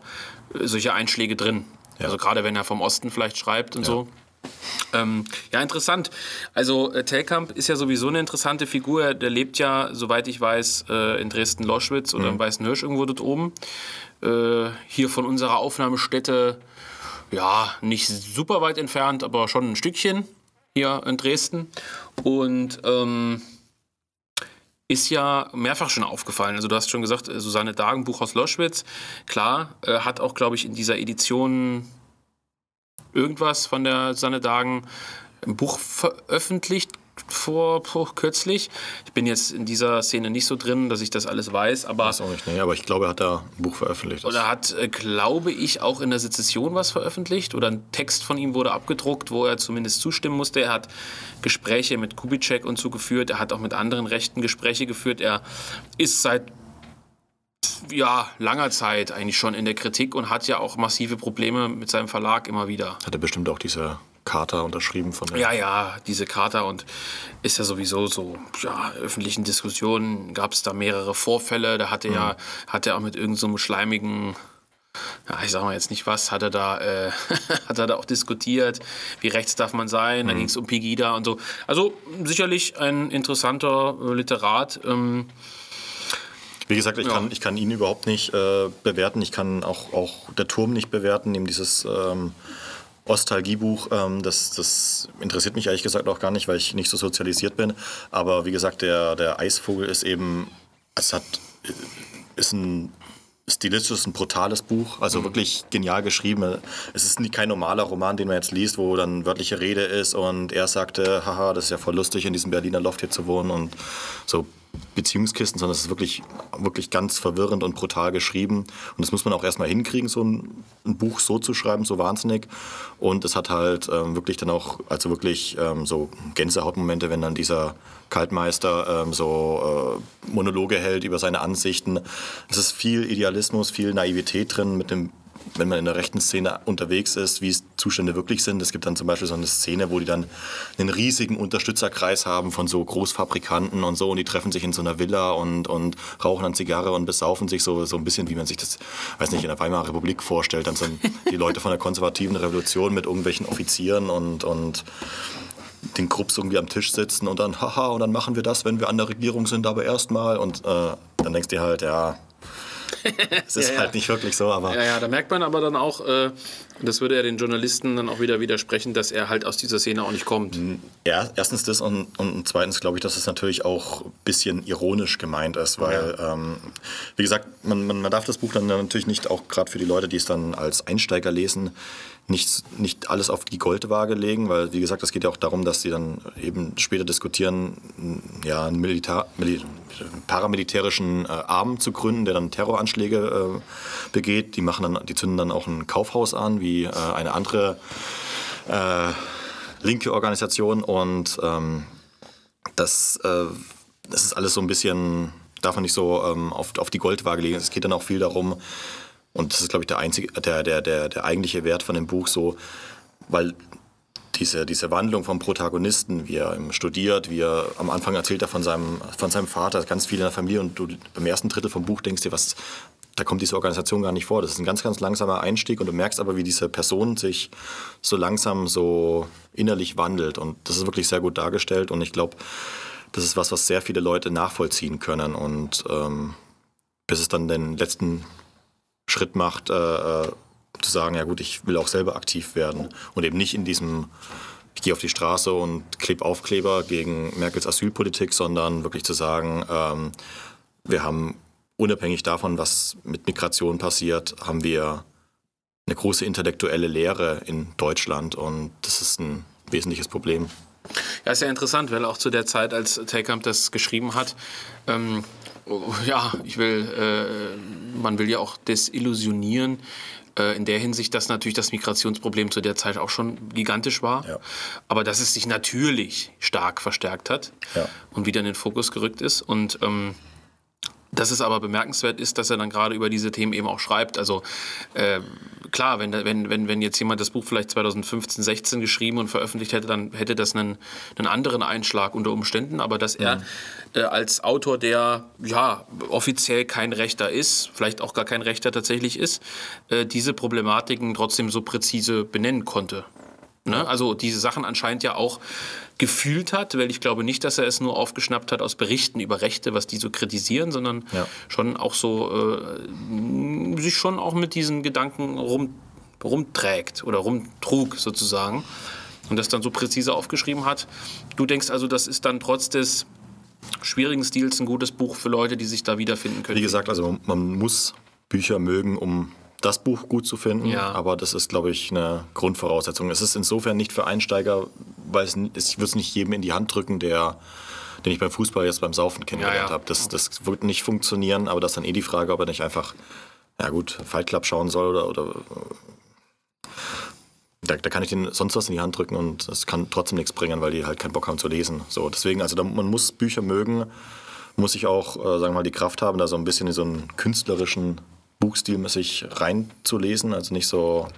äh, solche Einschläge drin. Ja. Also gerade wenn er vom Osten vielleicht schreibt und ja. so. Ähm, ja, interessant. Also äh, Telkamp ist ja sowieso eine interessante Figur. Der lebt ja, soweit ich weiß, äh, in Dresden-Loschwitz oder mhm. im Weißen Hirsch irgendwo dort oben. Äh, hier von unserer Aufnahmestätte, ja, nicht super weit entfernt, aber schon ein Stückchen hier in Dresden. Und ähm, ist ja mehrfach schon aufgefallen. Also du hast schon gesagt, äh, Susanne Dagen, Buch aus Loschwitz. Klar, äh, hat auch, glaube ich, in dieser Edition irgendwas von der Sanne Dagen ein Buch veröffentlicht vor, vor, kürzlich. Ich bin jetzt in dieser Szene nicht so drin, dass ich das alles weiß, aber. Weiß auch nicht, nee, aber ich glaube, er hat da ein Buch veröffentlicht. Oder hat, äh, glaube ich, auch in der Sezession was veröffentlicht oder ein Text von ihm wurde abgedruckt, wo er zumindest zustimmen musste. Er hat Gespräche mit Kubitschek und so geführt. Er hat auch mit anderen Rechten Gespräche geführt. Er ist seit ja, langer Zeit eigentlich schon in der Kritik und hat ja auch massive Probleme mit seinem Verlag immer wieder. Hat er bestimmt auch diese Charta unterschrieben von der. Ja, ja, diese Charta und ist ja sowieso so, ja, öffentlichen Diskussionen gab es da mehrere Vorfälle. Da hatte mhm. ja, hat er auch mit irgendeinem so schleimigen ja, ich sag mal jetzt nicht was, hat er da, äh, hat er da auch diskutiert, wie rechts darf man sein, mhm. da ging es um Pegida und so. Also sicherlich ein interessanter Literat. Ähm, wie gesagt, ich, ja. kann, ich kann ihn überhaupt nicht äh, bewerten. Ich kann auch, auch der Turm nicht bewerten, neben dieses ähm, Ostalgiebuch. Ähm, das, das interessiert mich ehrlich gesagt auch gar nicht, weil ich nicht so sozialisiert bin. Aber wie gesagt, der, der Eisvogel ist eben, es hat, ist ein stilistisch ein brutales Buch, also mhm. wirklich genial geschrieben. Es ist kein normaler Roman, den man jetzt liest, wo dann wörtliche Rede ist und er sagte, haha, das ist ja voll lustig, in diesem Berliner Loft hier zu wohnen und so Beziehungskisten, sondern es ist wirklich, wirklich ganz verwirrend und brutal geschrieben. Und das muss man auch erstmal hinkriegen, so ein, ein, Buch so zu schreiben, so wahnsinnig. Und es hat halt ähm, wirklich dann auch, also wirklich ähm, so Gänsehautmomente, wenn dann dieser Kaltmeister ähm, so äh, Monologe hält über seine Ansichten. Es ist viel Idealismus, viel Naivität drin mit dem wenn man in der rechten Szene unterwegs ist, wie es Zustände wirklich sind. Es gibt dann zum Beispiel so eine Szene, wo die dann einen riesigen Unterstützerkreis haben von so Großfabrikanten und so und die treffen sich in so einer Villa und, und rauchen dann Zigarre und besaufen sich so, so ein bisschen, wie man sich das, weiß nicht, in der Weimarer Republik vorstellt. Dann sind die Leute von der konservativen Revolution mit irgendwelchen Offizieren und, und den Krupps irgendwie am Tisch sitzen und dann, haha, und dann machen wir das, wenn wir an der Regierung sind, aber erstmal. Und äh, dann denkst du halt, ja, es ist ja, halt ja. nicht wirklich so, aber. Ja, ja, da merkt man aber dann auch, äh, das würde ja den Journalisten dann auch wieder widersprechen, dass er halt aus dieser Szene auch nicht kommt. Ja, erstens das und, und zweitens glaube ich, dass es natürlich auch ein bisschen ironisch gemeint ist, weil, ja. ähm, wie gesagt, man, man, man darf das Buch dann natürlich nicht, auch gerade für die Leute, die es dann als Einsteiger lesen, nicht, nicht alles auf die Goldwaage legen, weil, wie gesagt, es geht ja auch darum, dass sie dann eben später diskutieren, ja, einen Milita Mil paramilitärischen äh, Arm zu gründen, der dann Terroranschläge äh, begeht. Die, machen dann, die zünden dann auch ein Kaufhaus an, wie äh, eine andere äh, linke Organisation. Und ähm, das, äh, das ist alles so ein bisschen, darf man nicht so ähm, auf, auf die Goldwaage legen. Es geht dann auch viel darum, und das ist, glaube ich, der, einzige, der, der, der, der eigentliche Wert von dem Buch so, weil diese, diese Wandlung vom Protagonisten, wie er studiert, wie er am Anfang erzählt er von seinem, von seinem Vater, ganz viel in der Familie und du beim ersten Drittel vom Buch denkst dir, was da kommt diese Organisation gar nicht vor. Das ist ein ganz, ganz langsamer Einstieg und du merkst aber, wie diese Person sich so langsam so innerlich wandelt. Und das ist wirklich sehr gut dargestellt und ich glaube, das ist was, was sehr viele Leute nachvollziehen können. Und ähm, bis es dann den letzten Schritt macht, äh, äh zu sagen, ja gut, ich will auch selber aktiv werden und eben nicht in diesem ich gehe auf die Straße und klebe Aufkleber gegen Merkels Asylpolitik, sondern wirklich zu sagen, ähm, wir haben unabhängig davon, was mit Migration passiert, haben wir eine große intellektuelle Lehre in Deutschland und das ist ein wesentliches Problem. Ja, ist ja interessant, weil auch zu der Zeit, als Telkamp das geschrieben hat, ähm, ja, ich will, äh, man will ja auch desillusionieren äh, in der Hinsicht, dass natürlich das Migrationsproblem zu der Zeit auch schon gigantisch war, ja. aber dass es sich natürlich stark verstärkt hat ja. und wieder in den Fokus gerückt ist und ähm, dass es aber bemerkenswert ist, dass er dann gerade über diese Themen eben auch schreibt. Also äh, klar, wenn, wenn, wenn, wenn jetzt jemand das Buch vielleicht 2015, 16 geschrieben und veröffentlicht hätte, dann hätte das einen, einen anderen Einschlag unter Umständen. Aber dass er mhm. äh, als Autor, der ja offiziell kein Rechter ist, vielleicht auch gar kein Rechter tatsächlich ist, äh, diese Problematiken trotzdem so präzise benennen konnte. Ne? Also diese Sachen anscheinend ja auch gefühlt hat, weil ich glaube nicht, dass er es nur aufgeschnappt hat aus Berichten über Rechte, was die so kritisieren, sondern ja. schon auch so äh, sich schon auch mit diesen Gedanken rum, rumträgt oder rumtrug sozusagen und das dann so präzise aufgeschrieben hat. Du denkst also, das ist dann trotz des schwierigen Stils ein gutes Buch für Leute, die sich da wiederfinden können. Wie gesagt, also man muss Bücher mögen, um das Buch gut zu finden, ja. aber das ist, glaube ich, eine Grundvoraussetzung. Es ist insofern nicht für Einsteiger, weil es, ich würde es nicht jedem in die Hand drücken, der den ich beim Fußball jetzt beim Saufen kennengelernt ja, ja. habe. Das, das wird nicht funktionieren, aber das ist dann eh die Frage, ob er nicht einfach, ja gut, Fight Club schauen soll oder, oder da, da, kann ich den sonst was in die Hand drücken und es kann trotzdem nichts bringen, weil die halt keinen Bock haben zu lesen. So, deswegen, also da, man muss Bücher mögen, muss ich auch, äh, sagen wir mal, die Kraft haben, da so ein bisschen in so einen künstlerischen buchstilmäßig reinzulesen, also nicht so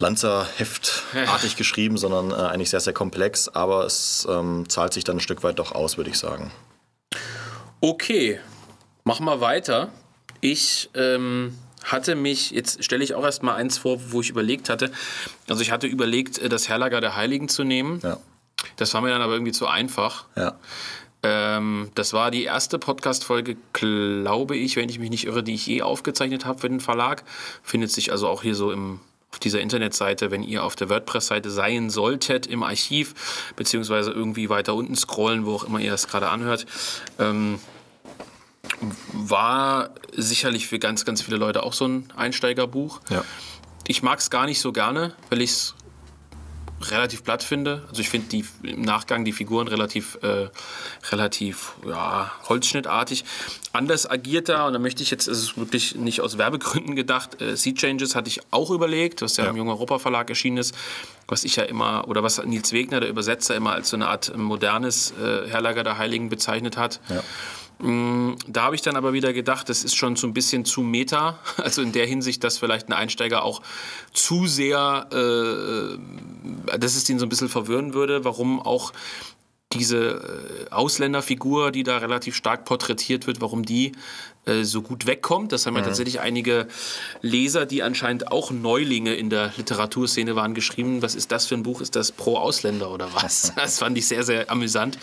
Lanzerheftartig geschrieben, sondern äh, eigentlich sehr, sehr komplex, aber es ähm, zahlt sich dann ein Stück weit doch aus, würde ich sagen. Okay, machen wir weiter. Ich ähm, hatte mich, jetzt stelle ich auch erst mal eins vor, wo ich überlegt hatte. Also ich hatte überlegt, äh, das Herlager der Heiligen zu nehmen. Ja. Das war mir dann aber irgendwie zu einfach. Ja. Ähm, das war die erste Podcast-Folge, glaube ich, wenn ich mich nicht irre, die ich je aufgezeichnet habe für den Verlag. Findet sich also auch hier so im, auf dieser Internetseite, wenn ihr auf der WordPress-Seite sein solltet, im Archiv, beziehungsweise irgendwie weiter unten scrollen, wo auch immer ihr das gerade anhört. Ähm, war sicherlich für ganz, ganz viele Leute auch so ein Einsteigerbuch. Ja. Ich mag es gar nicht so gerne, weil ich es relativ platt finde. Also ich finde im Nachgang die Figuren relativ, äh, relativ ja, holzschnittartig. Anders agiert er, und da möchte ich jetzt, es ist wirklich nicht aus Werbegründen gedacht, äh, Sea Changes hatte ich auch überlegt, was ja, ja. im Jungen Europa Verlag erschienen ist, was ich ja immer, oder was Nils Wegner, der Übersetzer, immer als so eine Art modernes äh, Herlager der Heiligen bezeichnet hat. Ja. Mm, da habe ich dann aber wieder gedacht, das ist schon so ein bisschen zu meta. Also in der Hinsicht, dass vielleicht ein Einsteiger auch zu sehr, äh, dass es ihn so ein bisschen verwirren würde, warum auch diese äh, Ausländerfigur, die da relativ stark porträtiert wird, warum die äh, so gut wegkommt. Das haben ja mhm. tatsächlich einige Leser, die anscheinend auch Neulinge in der Literaturszene waren, geschrieben. Was ist das für ein Buch? Ist das pro Ausländer oder was? Das fand ich sehr, sehr amüsant.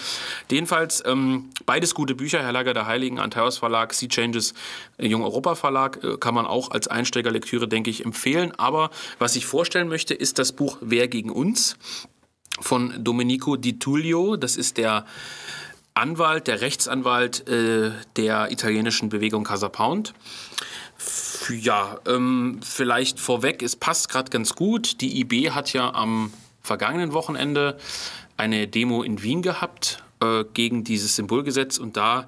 Jedenfalls ähm, beides gute Bücher. Herr Lager der Heiligen, Antaios Verlag, Sea Changes, äh, Jung Europa Verlag. Äh, kann man auch als Einsteigerlektüre, denke ich, empfehlen. Aber was ich vorstellen möchte, ist das Buch Wer gegen uns? von Domenico Di Tullio. Das ist der Anwalt, der Rechtsanwalt äh, der italienischen Bewegung Casa Pound. Ja, ähm, vielleicht vorweg, es passt gerade ganz gut. Die IB hat ja am vergangenen Wochenende eine Demo in Wien gehabt äh, gegen dieses Symbolgesetz und da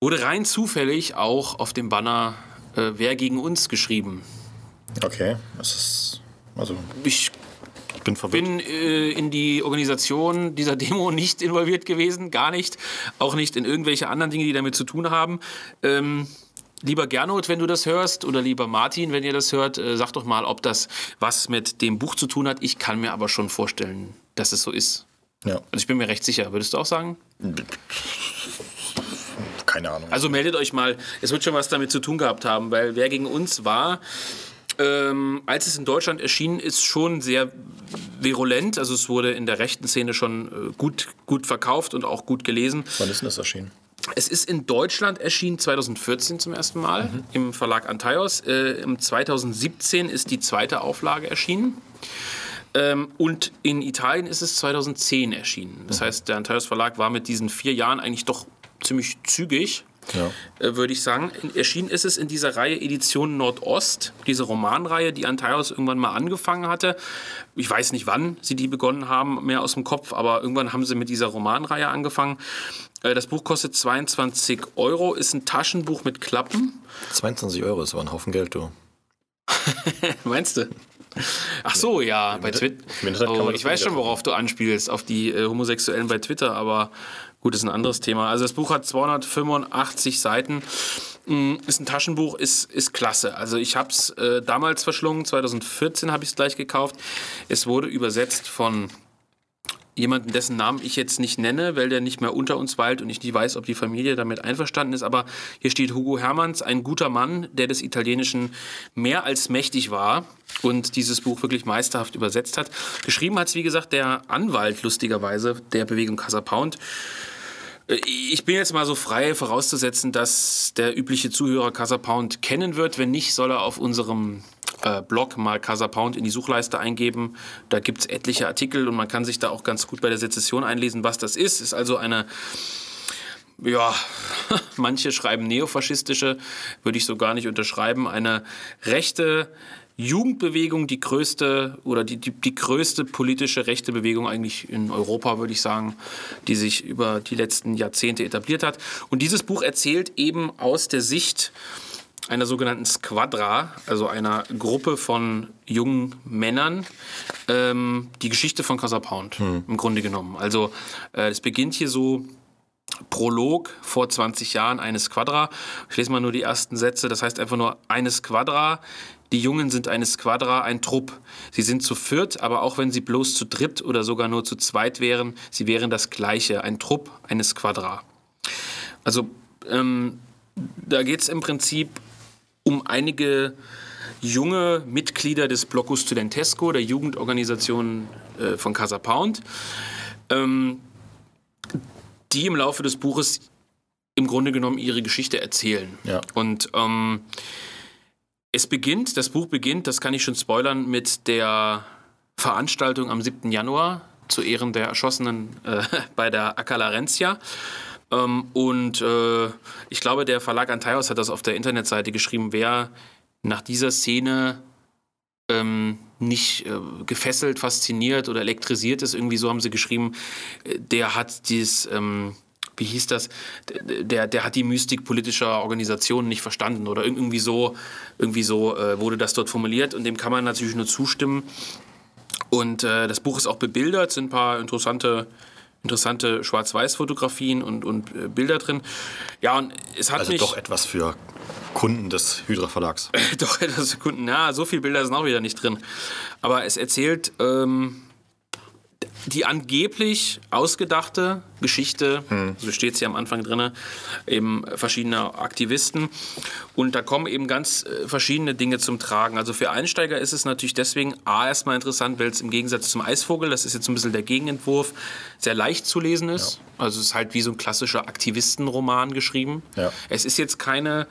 wurde rein zufällig auch auf dem Banner äh, Wer gegen uns geschrieben. Okay, das ist also. Ich ich bin verwirrt. bin äh, in die Organisation dieser Demo nicht involviert gewesen, gar nicht. Auch nicht in irgendwelche anderen Dinge, die damit zu tun haben. Ähm, Lieber Gernot, wenn du das hörst, oder lieber Martin, wenn ihr das hört, äh, sag doch mal, ob das was mit dem Buch zu tun hat. Ich kann mir aber schon vorstellen, dass es so ist. Ja. Also ich bin mir recht sicher. Würdest du auch sagen? keine Ahnung. Also meldet euch mal, es wird schon was damit zu tun gehabt haben, weil wer gegen uns war, ähm, als es in Deutschland erschienen ist, schon sehr virulent. Also es wurde in der rechten Szene schon äh, gut, gut verkauft und auch gut gelesen. Wann ist denn das erschienen? Es ist in Deutschland erschienen 2014 zum ersten Mal mhm. im Verlag Antaios. Äh, Im 2017 ist die zweite Auflage erschienen. Ähm, und in Italien ist es 2010 erschienen. Das mhm. heißt, der Antaios Verlag war mit diesen vier Jahren eigentlich doch ziemlich zügig ja. äh, würde ich sagen. Erschienen ist es in dieser Reihe Edition Nordost, diese Romanreihe, die Antaios irgendwann mal angefangen hatte. Ich weiß nicht, wann sie die begonnen haben, mehr aus dem Kopf, aber irgendwann haben sie mit dieser Romanreihe angefangen. Äh, das Buch kostet 22 Euro, ist ein Taschenbuch mit Klappen. 22 Euro, ist aber ein Haufen Geld, du. Meinst du? Ach so, ja, bei Twitter. Oh, ich weiß schon, worauf du anspielst, auf die äh, Homosexuellen bei Twitter, aber Gut, das ist ein anderes Thema. Also das Buch hat 285 Seiten. Mm, ist ein Taschenbuch, ist, ist klasse. Also ich habe es äh, damals verschlungen, 2014 habe ich es gleich gekauft. Es wurde übersetzt von jemanden, dessen Namen ich jetzt nicht nenne, weil der nicht mehr unter uns weilt und ich nicht weiß, ob die Familie damit einverstanden ist. Aber hier steht Hugo Hermanns, ein guter Mann, der des Italienischen mehr als mächtig war und dieses Buch wirklich meisterhaft übersetzt hat. Geschrieben hat es, wie gesagt, der Anwalt, lustigerweise, der Bewegung Casa Pound. Äh, ich bin jetzt mal so frei vorauszusetzen, dass der übliche Zuhörer Casa Pound kennen wird. Wenn nicht, soll er auf unserem äh, Blog mal Casa Pound in die Suchleiste eingeben. Da gibt es etliche Artikel und man kann sich da auch ganz gut bei der Sezession einlesen, was das ist. Ist also eine ja, manche schreiben neofaschistische, würde ich so gar nicht unterschreiben, eine rechte Jugendbewegung die größte oder die, die, die größte politische rechte Bewegung eigentlich in Europa, würde ich sagen, die sich über die letzten Jahrzehnte etabliert hat. Und dieses Buch erzählt eben aus der Sicht einer sogenannten Squadra, also einer Gruppe von jungen Männern, ähm, die Geschichte von Casa Pound hm. im Grunde genommen. Also äh, es beginnt hier so Prolog vor 20 Jahren eine Squadra. Ich lese mal nur die ersten Sätze. Das heißt einfach nur eine Squadra die Jungen sind eine Squadra, ein Trupp. Sie sind zu viert, aber auch wenn sie bloß zu dritt oder sogar nur zu zweit wären, sie wären das Gleiche. Ein Trupp, eine Squadra. Also ähm, da geht es im Prinzip um einige junge Mitglieder des Blocco Studentesco, der Jugendorganisation äh, von Casa Pound, ähm, die im Laufe des Buches im Grunde genommen ihre Geschichte erzählen. Ja. Und ähm, es beginnt, das Buch beginnt, das kann ich schon spoilern, mit der Veranstaltung am 7. Januar zu Ehren der Erschossenen äh, bei der Acalarencia. Ähm, und äh, ich glaube, der Verlag Antaios hat das auf der Internetseite geschrieben, wer nach dieser Szene ähm, nicht äh, gefesselt, fasziniert oder elektrisiert ist, irgendwie so haben sie geschrieben, äh, der hat dieses... Ähm, wie hieß das, der, der hat die Mystik politischer Organisationen nicht verstanden oder irgendwie so, irgendwie so äh, wurde das dort formuliert und dem kann man natürlich nur zustimmen. Und äh, das Buch ist auch bebildert, sind ein paar interessante interessante Schwarz-Weiß-Fotografien und, und äh, Bilder drin. Ja, und es hat also mich... doch etwas für Kunden des Hydra Verlags. doch etwas für Kunden. Ja, so viele Bilder sind auch wieder nicht drin. Aber es erzählt ähm, die angeblich ausgedachte Geschichte, hm. so steht es ja am Anfang drin, eben verschiedener Aktivisten. Und da kommen eben ganz äh, verschiedene Dinge zum Tragen. Also für Einsteiger ist es natürlich deswegen A erstmal interessant, weil es im Gegensatz zum Eisvogel, das ist jetzt ein bisschen der Gegenentwurf, sehr leicht zu lesen ist. Ja. Also es ist halt wie so ein klassischer Aktivistenroman geschrieben. Ja. Es ist jetzt keine...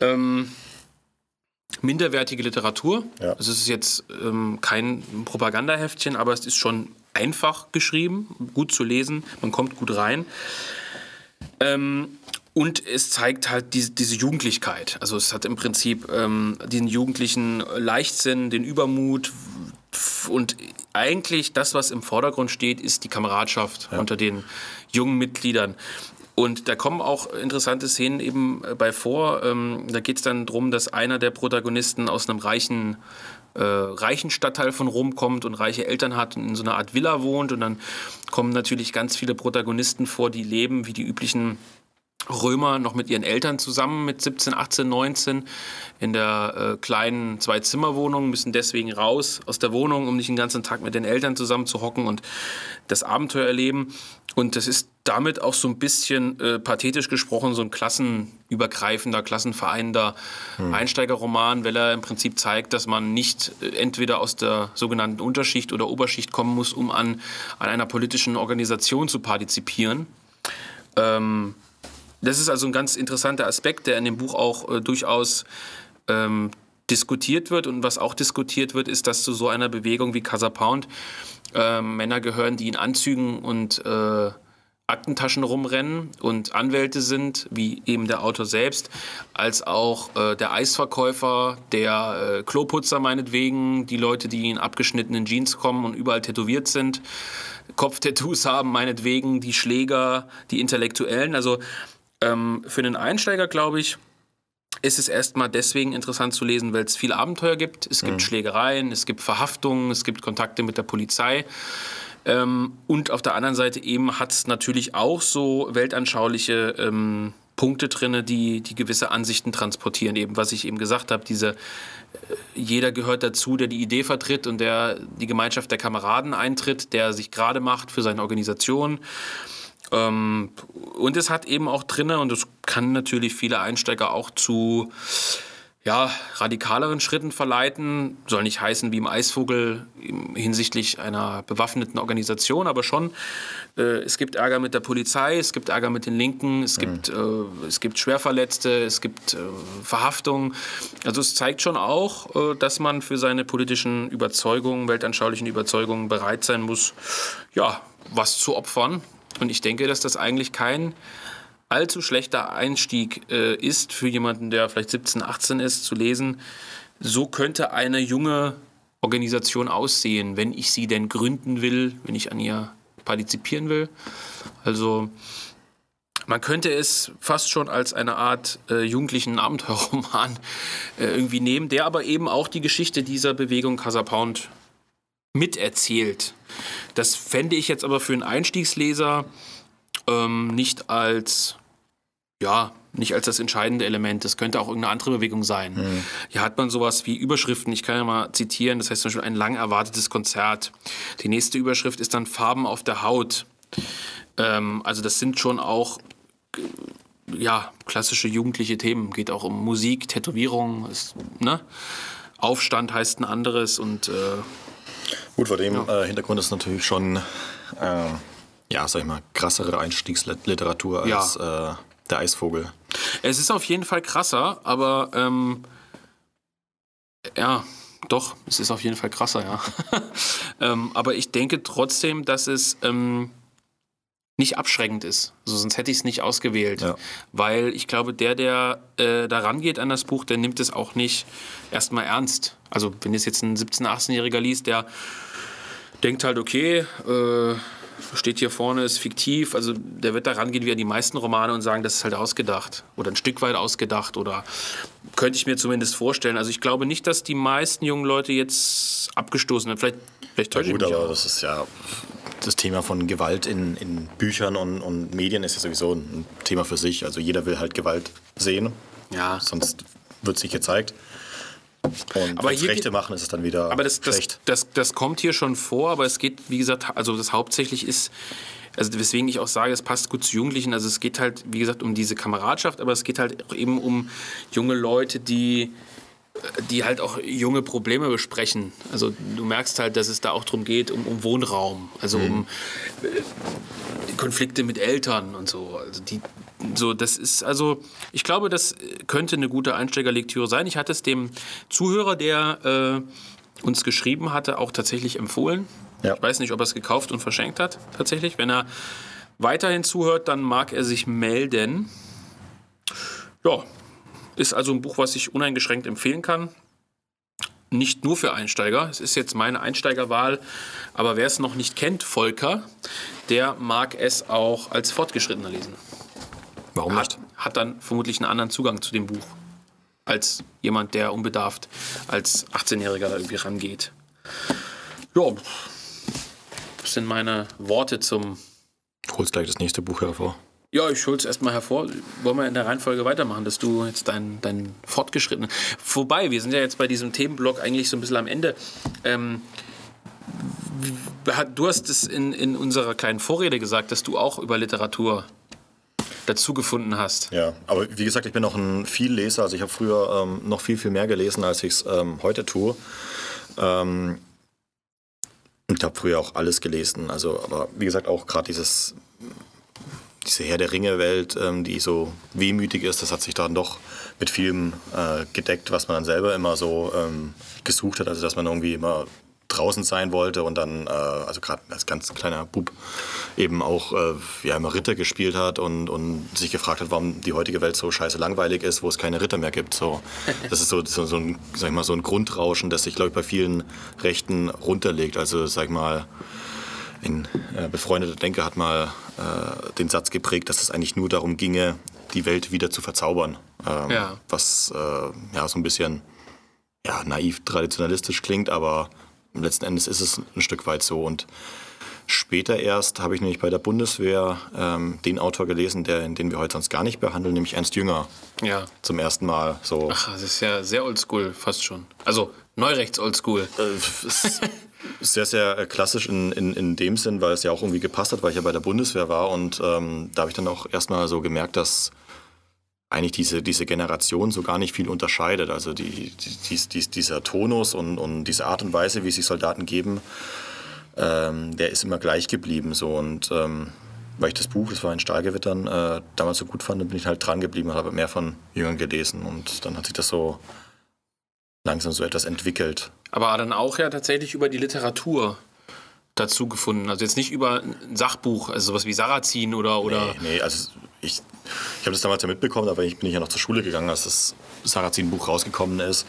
Ähm, minderwertige Literatur. Ja. Also es ist jetzt ähm, kein Propagandaheftchen, aber es ist schon einfach geschrieben, gut zu lesen, man kommt gut rein. Ähm, und es zeigt halt diese, diese, Jugendlichkeit. Also es hat im Prinzip ähm, diesen jugendlichen Leichtsinn, den Übermut und eigentlich das, was im Vordergrund steht, ist die Kameradschaft ja. unter den jungen Mitgliedern. Und da kommen auch interessante Szenen eben bei vor. Ähm, da geht es dann darum, dass einer der Protagonisten aus einem reichen äh, reichen Stadtteil von Rom kommt und reiche Eltern hat und in so einer Art Villa wohnt. Und dann kommen natürlich ganz viele Protagonisten vor, die leben wie die üblichen Römer noch mit ihren Eltern zusammen mit 17, 18, 19 in der äh, kleinen Zwei-Zimmer-Wohnung, müssen deswegen raus aus der Wohnung, um nicht den ganzen Tag mit den Eltern zusammen zu hocken und das Abenteuer erleben. Und das ist damit auch so ein bisschen äh, pathetisch gesprochen so ein klassenübergreifender, klassenvereinender hm. Einsteigerroman, weil er im Prinzip zeigt, dass man nicht äh, entweder aus der sogenannten Unterschicht oder Oberschicht kommen muss, um an, an einer politischen Organisation zu partizipieren. Ähm, das ist also ein ganz interessanter Aspekt, der in dem Buch auch äh, durchaus ähm, diskutiert wird. Und was auch diskutiert wird, ist, dass zu so einer Bewegung wie Casa Pound äh, Männer gehören, die in Anzügen und äh, Aktentaschen rumrennen und Anwälte sind, wie eben der Autor selbst, als auch äh, der Eisverkäufer, der äh, Kloputzer meinetwegen, die Leute, die in abgeschnittenen Jeans kommen und überall tätowiert sind, Kopftattoos haben meinetwegen, die Schläger, die Intellektuellen. Also ähm, für einen Einsteiger, glaube ich, ist es erstmal deswegen interessant zu lesen, weil es viel Abenteuer gibt. Es gibt mhm. Schlägereien, es gibt Verhaftungen, es gibt Kontakte mit der Polizei. Ähm, und auf der anderen Seite eben hat es natürlich auch so weltanschauliche ähm, Punkte drin, die, die gewisse Ansichten transportieren. Eben, was ich eben gesagt habe, diese äh, jeder gehört dazu, der die Idee vertritt und der die Gemeinschaft der Kameraden eintritt, der sich gerade macht für seine Organisation. Ähm, und es hat eben auch drin, und das kann natürlich viele Einsteiger auch zu ja, radikaleren Schritten verleiten. Soll nicht heißen wie im Eisvogel hinsichtlich einer bewaffneten Organisation, aber schon, äh, es gibt Ärger mit der Polizei, es gibt Ärger mit den Linken, es, mhm. gibt, äh, es gibt Schwerverletzte, es gibt äh, Verhaftungen. Also es zeigt schon auch, äh, dass man für seine politischen Überzeugungen, weltanschaulichen Überzeugungen bereit sein muss, ja, was zu opfern. Und ich denke, dass das eigentlich kein allzu schlechter Einstieg äh, ist für jemanden, der vielleicht 17, 18 ist, zu lesen. So könnte eine junge Organisation aussehen, wenn ich sie denn gründen will, wenn ich an ihr partizipieren will. Also man könnte es fast schon als eine Art äh, jugendlichen Abenteuerroman äh, irgendwie nehmen, der aber eben auch die Geschichte dieser Bewegung Casa Pound miterzählt. Das fände ich jetzt aber für einen Einstiegsleser ähm, nicht als ja, nicht als das entscheidende Element. Das könnte auch irgendeine andere Bewegung sein. Mhm. Hier hat man sowas wie Überschriften. Ich kann ja mal zitieren. Das heißt zum Beispiel ein lang erwartetes Konzert. Die nächste Überschrift ist dann Farben auf der Haut. Ähm, also das sind schon auch ja, klassische jugendliche Themen. Geht auch um Musik, Tätowierung. Ist, ne? Aufstand heißt ein anderes und äh, Gut, vor dem ja. äh, Hintergrund ist natürlich schon, äh, ja, sag ich mal, krassere Einstiegsliteratur als ja. Der Eisvogel. Es ist auf jeden Fall krasser, aber ähm, ja, doch, es ist auf jeden Fall krasser, ja. ähm, aber ich denke trotzdem, dass es ähm, nicht abschreckend ist. Also sonst hätte ich es nicht ausgewählt. Ja. Weil ich glaube, der, der äh, da rangeht an das Buch, der nimmt es auch nicht erstmal ernst. Also wenn es jetzt ein 17-, 18-Jähriger liest, der denkt halt, okay, äh, steht hier vorne, ist fiktiv. Also der wird da rangehen wie an die meisten Romane und sagen, das ist halt ausgedacht oder ein Stück weit ausgedacht oder könnte ich mir zumindest vorstellen. Also ich glaube nicht, dass die meisten jungen Leute jetzt abgestoßen sind. Vielleicht, vielleicht täusche ja, gut, ich mich aber auch. das ist ja das Thema von Gewalt in, in Büchern und, und Medien ist ja sowieso ein Thema für sich. Also jeder will halt Gewalt sehen. Ja. Sonst wird es nicht gezeigt. Und aber hier Rechte machen, ist es dann wieder aber das, schlecht. Das, das, das kommt hier schon vor, aber es geht, wie gesagt, also das hauptsächlich ist, also weswegen ich auch sage, es passt gut zu Jugendlichen. Also es geht halt, wie gesagt, um diese Kameradschaft, aber es geht halt eben um junge Leute, die die halt auch junge Probleme besprechen. Also du merkst halt, dass es da auch darum geht, um, um Wohnraum, also mhm. um äh, Konflikte mit Eltern und so. Also die, so, das ist also, ich glaube, das könnte eine gute Einsteigerlektüre sein. Ich hatte es dem Zuhörer, der äh, uns geschrieben hatte, auch tatsächlich empfohlen. Ja. Ich weiß nicht, ob er es gekauft und verschenkt hat, tatsächlich. Wenn er weiterhin zuhört, dann mag er sich melden. Ja, ist also ein Buch, was ich uneingeschränkt empfehlen kann. Nicht nur für Einsteiger. Es ist jetzt meine Einsteigerwahl. Aber wer es noch nicht kennt, Volker, der mag es auch als Fortgeschrittener lesen. Warum nicht? Hat, hat dann vermutlich einen anderen Zugang zu dem Buch als jemand, der unbedarft als 18-Jähriger da irgendwie rangeht. Ja, das sind meine Worte zum. Du holst gleich das nächste Buch hervor. Ja, ich hole es erstmal hervor. Wollen wir in der Reihenfolge weitermachen, dass du jetzt dein, dein Fortgeschritten. Vorbei, wir sind ja jetzt bei diesem Themenblock eigentlich so ein bisschen am Ende. Ähm, du hast es in, in unserer kleinen Vorrede gesagt, dass du auch über Literatur dazu gefunden hast. Ja, aber wie gesagt, ich bin noch ein Vielleser. Also ich habe früher ähm, noch viel, viel mehr gelesen, als ich es ähm, heute tue. Ähm, ich habe früher auch alles gelesen. Also, aber wie gesagt, auch gerade dieses diese Herr der Ringe-Welt, ähm, die so wehmütig ist, das hat sich dann doch mit vielem äh, gedeckt, was man dann selber immer so ähm, gesucht hat. Also dass man irgendwie immer draußen sein wollte und dann, äh, also gerade als ganz kleiner Bub, eben auch äh, ja, immer Ritter gespielt hat und, und sich gefragt hat, warum die heutige Welt so scheiße langweilig ist, wo es keine Ritter mehr gibt. So, das ist so, so, so, ein, sag ich mal, so ein Grundrauschen, das sich, glaube ich, bei vielen Rechten runterlegt. Also, sag ich mal, ein äh, befreundeter Denker hat mal äh, den Satz geprägt, dass es eigentlich nur darum ginge, die Welt wieder zu verzaubern. Ähm, ja. Was äh, ja so ein bisschen ja, naiv traditionalistisch klingt, aber letzten Endes ist es ein Stück weit so. Und später erst habe ich nämlich bei der Bundeswehr ähm, den Autor gelesen, der, den wir heute sonst gar nicht behandeln, nämlich Ernst Jünger. Ja. Zum ersten Mal. So. Ach, das ist ja sehr oldschool, fast schon. Also neurechts oldschool. Äh, sehr, sehr äh, klassisch in, in, in dem Sinn, weil es ja auch irgendwie gepasst hat, weil ich ja bei der Bundeswehr war. Und ähm, da habe ich dann auch erstmal so gemerkt, dass eigentlich diese, diese Generation so gar nicht viel unterscheidet. Also die, die, die, dieser Tonus und, und diese Art und Weise, wie sich Soldaten geben, ähm, der ist immer gleich geblieben. So. Und ähm, weil ich das Buch, das war in Stahlgewittern, äh, damals so gut fand, bin ich halt dran geblieben und habe mehr von Jüngern gelesen. Und dann hat sich das so langsam so etwas entwickelt. Aber dann auch ja tatsächlich über die Literatur dazu gefunden. Also jetzt nicht über ein Sachbuch, also sowas wie Sarrazin oder. oder nee, nee, also ich, ich habe das damals ja mitbekommen, aber ich bin ja noch zur Schule gegangen, als das Sarrazin-Buch rausgekommen ist.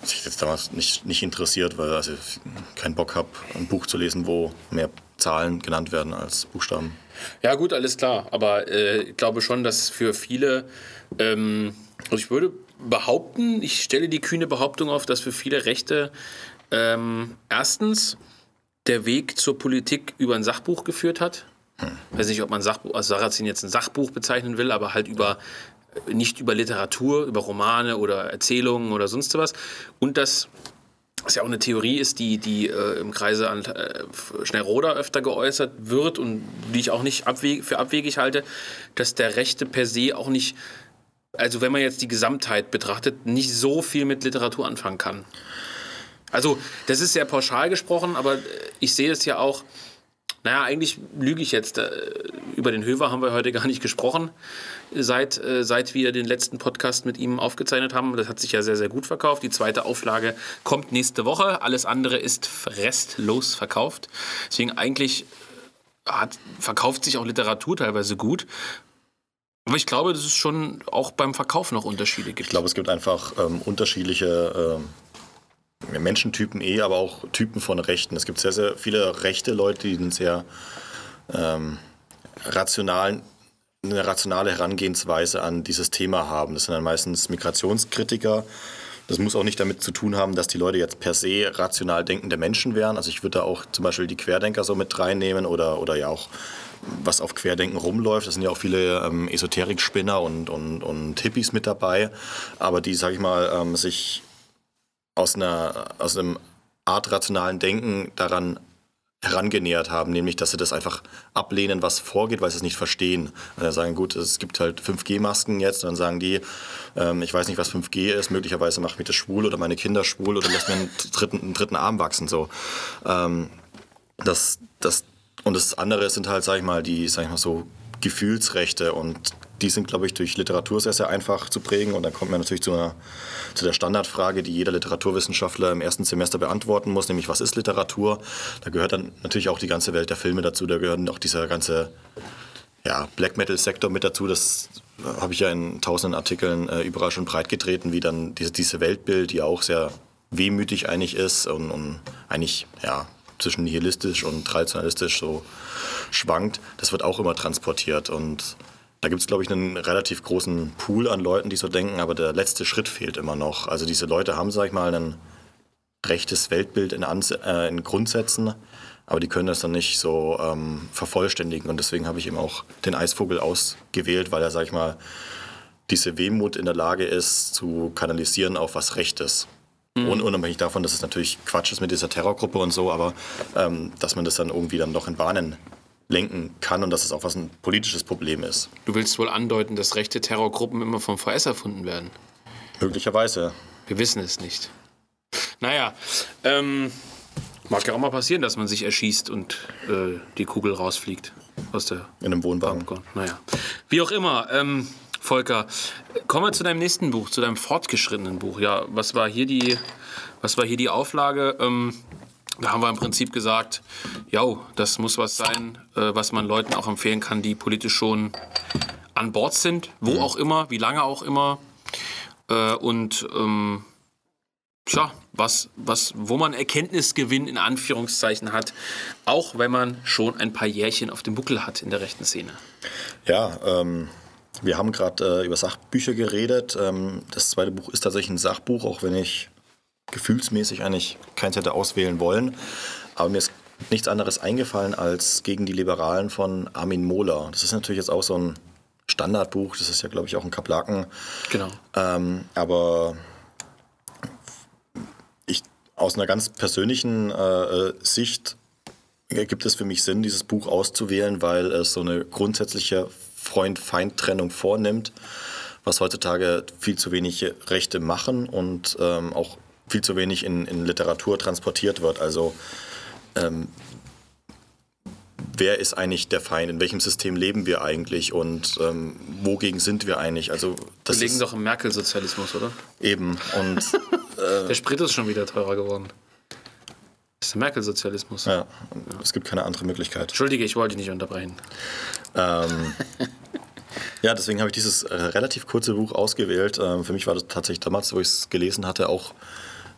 Das ich jetzt damals nicht, nicht interessiert, weil also ich keinen Bock habe, ein Buch zu lesen, wo mehr Zahlen genannt werden als Buchstaben. Ja, gut, alles klar. Aber äh, ich glaube schon, dass für viele, ähm, also ich würde behaupten, ich stelle die kühne Behauptung auf, dass für viele Rechte ähm, erstens der Weg zur Politik über ein Sachbuch geführt hat. Hm. Ich weiß nicht, ob man Sachbuch, also Sarrazin jetzt ein Sachbuch bezeichnen will, aber halt über nicht über Literatur, über Romane oder Erzählungen oder sonst was. Und das was ja auch eine Theorie ist, die, die äh, im Kreise an äh, Schnellroder öfter geäußert wird und die ich auch nicht abweg, für abwegig halte, dass der Rechte per se auch nicht, also wenn man jetzt die Gesamtheit betrachtet, nicht so viel mit Literatur anfangen kann. Also, das ist sehr pauschal gesprochen, aber ich sehe es ja auch. Naja, eigentlich lüge ich jetzt. Äh, über den Höver haben wir heute gar nicht gesprochen, seit, äh, seit wir den letzten Podcast mit ihm aufgezeichnet haben. Das hat sich ja sehr, sehr gut verkauft. Die zweite Auflage kommt nächste Woche. Alles andere ist restlos verkauft. Deswegen eigentlich hat, verkauft sich auch Literatur teilweise gut. Aber ich glaube, dass es schon auch beim Verkauf noch Unterschiede gibt. Ich glaube, es gibt einfach ähm, unterschiedliche. Ähm Menschentypen eh, aber auch Typen von Rechten. Es gibt sehr, sehr viele rechte Leute, die einen sehr ähm, rationalen, eine rationale Herangehensweise an dieses Thema haben. Das sind dann meistens Migrationskritiker. Das muss auch nicht damit zu tun haben, dass die Leute jetzt per se rational denkende Menschen wären. Also ich würde da auch zum Beispiel die Querdenker so mit reinnehmen oder, oder ja auch was auf Querdenken rumläuft. Da sind ja auch viele ähm, Esoterik-Spinner und, und, und Hippies mit dabei. Aber die, sag ich mal, ähm, sich aus, einer, aus einem Art rationalen Denken daran herangenähert haben, nämlich dass sie das einfach ablehnen, was vorgeht, weil sie es nicht verstehen. Und dann sagen, gut, es gibt halt 5G-Masken jetzt, und dann sagen die, ähm, ich weiß nicht, was 5G ist, möglicherweise macht mich das schwul oder meine Kinder schwul oder lässt mir einen dritten, einen dritten Arm wachsen. So. Ähm, das, das, und das andere sind halt, sag ich mal, die, sag ich mal so, Gefühlsrechte und die sind, glaube ich, durch Literatur sehr, sehr einfach zu prägen. Und dann kommt man natürlich zu, einer, zu der Standardfrage, die jeder Literaturwissenschaftler im ersten Semester beantworten muss, nämlich was ist Literatur? Da gehört dann natürlich auch die ganze Welt der Filme dazu, da gehört auch dieser ganze ja, Black Metal-Sektor mit dazu. Das habe ich ja in tausenden Artikeln äh, überall schon breitgetreten, wie dann diese, diese Weltbild, die auch sehr wehmütig eigentlich ist und, und eigentlich ja, zwischen nihilistisch und traditionalistisch so schwankt, das wird auch immer transportiert. Und da gibt es, glaube ich, einen relativ großen Pool an Leuten, die so denken, aber der letzte Schritt fehlt immer noch. Also diese Leute haben, sag ich mal, ein rechtes Weltbild in, Ans äh, in Grundsätzen, aber die können das dann nicht so ähm, vervollständigen. Und deswegen habe ich eben auch den Eisvogel ausgewählt, weil er, sag ich mal, diese Wehmut in der Lage ist, zu kanalisieren auf was Rechtes. Mhm. Un unabhängig davon, dass es natürlich Quatsch ist mit dieser Terrorgruppe und so, aber ähm, dass man das dann irgendwie dann doch in Bahnen lenken kann und dass es auch was ein politisches Problem ist. Du willst wohl andeuten, dass rechte Terrorgruppen immer vom VS erfunden werden? Möglicherweise. Wir wissen es nicht. Naja, ähm, mag ja auch mal passieren, dass man sich erschießt und äh, die Kugel rausfliegt aus der in einem Wohnwagen. Popcorn. Naja, wie auch immer. Ähm, Volker, kommen wir zu deinem nächsten Buch, zu deinem fortgeschrittenen Buch. Ja, was war hier die, was war hier die Auflage? Ähm, da haben wir im Prinzip gesagt, ja, das muss was sein, äh, was man Leuten auch empfehlen kann, die politisch schon an Bord sind, wo mhm. auch immer, wie lange auch immer. Äh, und ähm, tja, was, was, wo man Erkenntnisgewinn in Anführungszeichen hat, auch wenn man schon ein paar Jährchen auf dem Buckel hat in der rechten Szene. Ja, ähm, wir haben gerade äh, über Sachbücher geredet. Ähm, das zweite Buch ist tatsächlich ein Sachbuch, auch wenn ich gefühlsmäßig eigentlich keins hätte auswählen wollen. Aber mir ist nichts anderes eingefallen als gegen die Liberalen von Armin Mohler. Das ist natürlich jetzt auch so ein Standardbuch, das ist ja, glaube ich, auch ein Kaplaken. Genau. Ähm, aber ich, aus einer ganz persönlichen äh, Sicht gibt es für mich Sinn, dieses Buch auszuwählen, weil es so eine grundsätzliche Freund-Feind-Trennung vornimmt, was heutzutage viel zu wenig Rechte machen und ähm, auch viel zu wenig in, in Literatur transportiert wird. Also ähm, wer ist eigentlich der Feind? In welchem System leben wir eigentlich und ähm, wogegen sind wir eigentlich? Also das wir leben doch im Merkel-Sozialismus, oder? Eben. Und äh, der Sprit ist schon wieder teurer geworden. Das ist der Merkel-Sozialismus. Ja, es gibt keine andere Möglichkeit. Entschuldige, ich wollte dich nicht unterbrechen. Ähm, ja, deswegen habe ich dieses äh, relativ kurze Buch ausgewählt. Ähm, für mich war das tatsächlich damals, wo ich es gelesen hatte, auch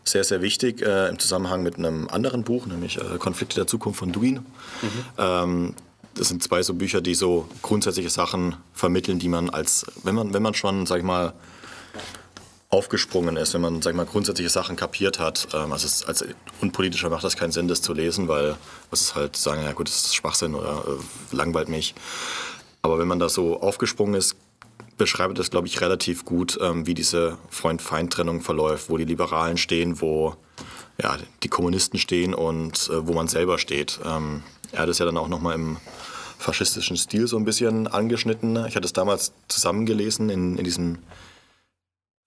sehr, sehr wichtig äh, im Zusammenhang mit einem anderen Buch, nämlich äh, Konflikte der Zukunft von Duin. Mhm. Ähm, das sind zwei so Bücher, die so grundsätzliche Sachen vermitteln, die man als, wenn man, wenn man schon, sag ich mal, aufgesprungen ist, wenn man, sag ich mal, grundsätzliche Sachen kapiert hat. Ähm, also es, als Unpolitischer macht das keinen Sinn, das zu lesen, weil es ist halt sagen, ja gut, das ist Schwachsinn oder äh, langweilt mich. Aber wenn man da so aufgesprungen ist, beschreibt das, glaube ich, relativ gut, ähm, wie diese Freund-Feind-Trennung verläuft, wo die Liberalen stehen, wo ja, die Kommunisten stehen und äh, wo man selber steht. Ähm, er hat es ja dann auch nochmal im faschistischen Stil so ein bisschen angeschnitten. Ich hatte es damals zusammengelesen in, in diesem,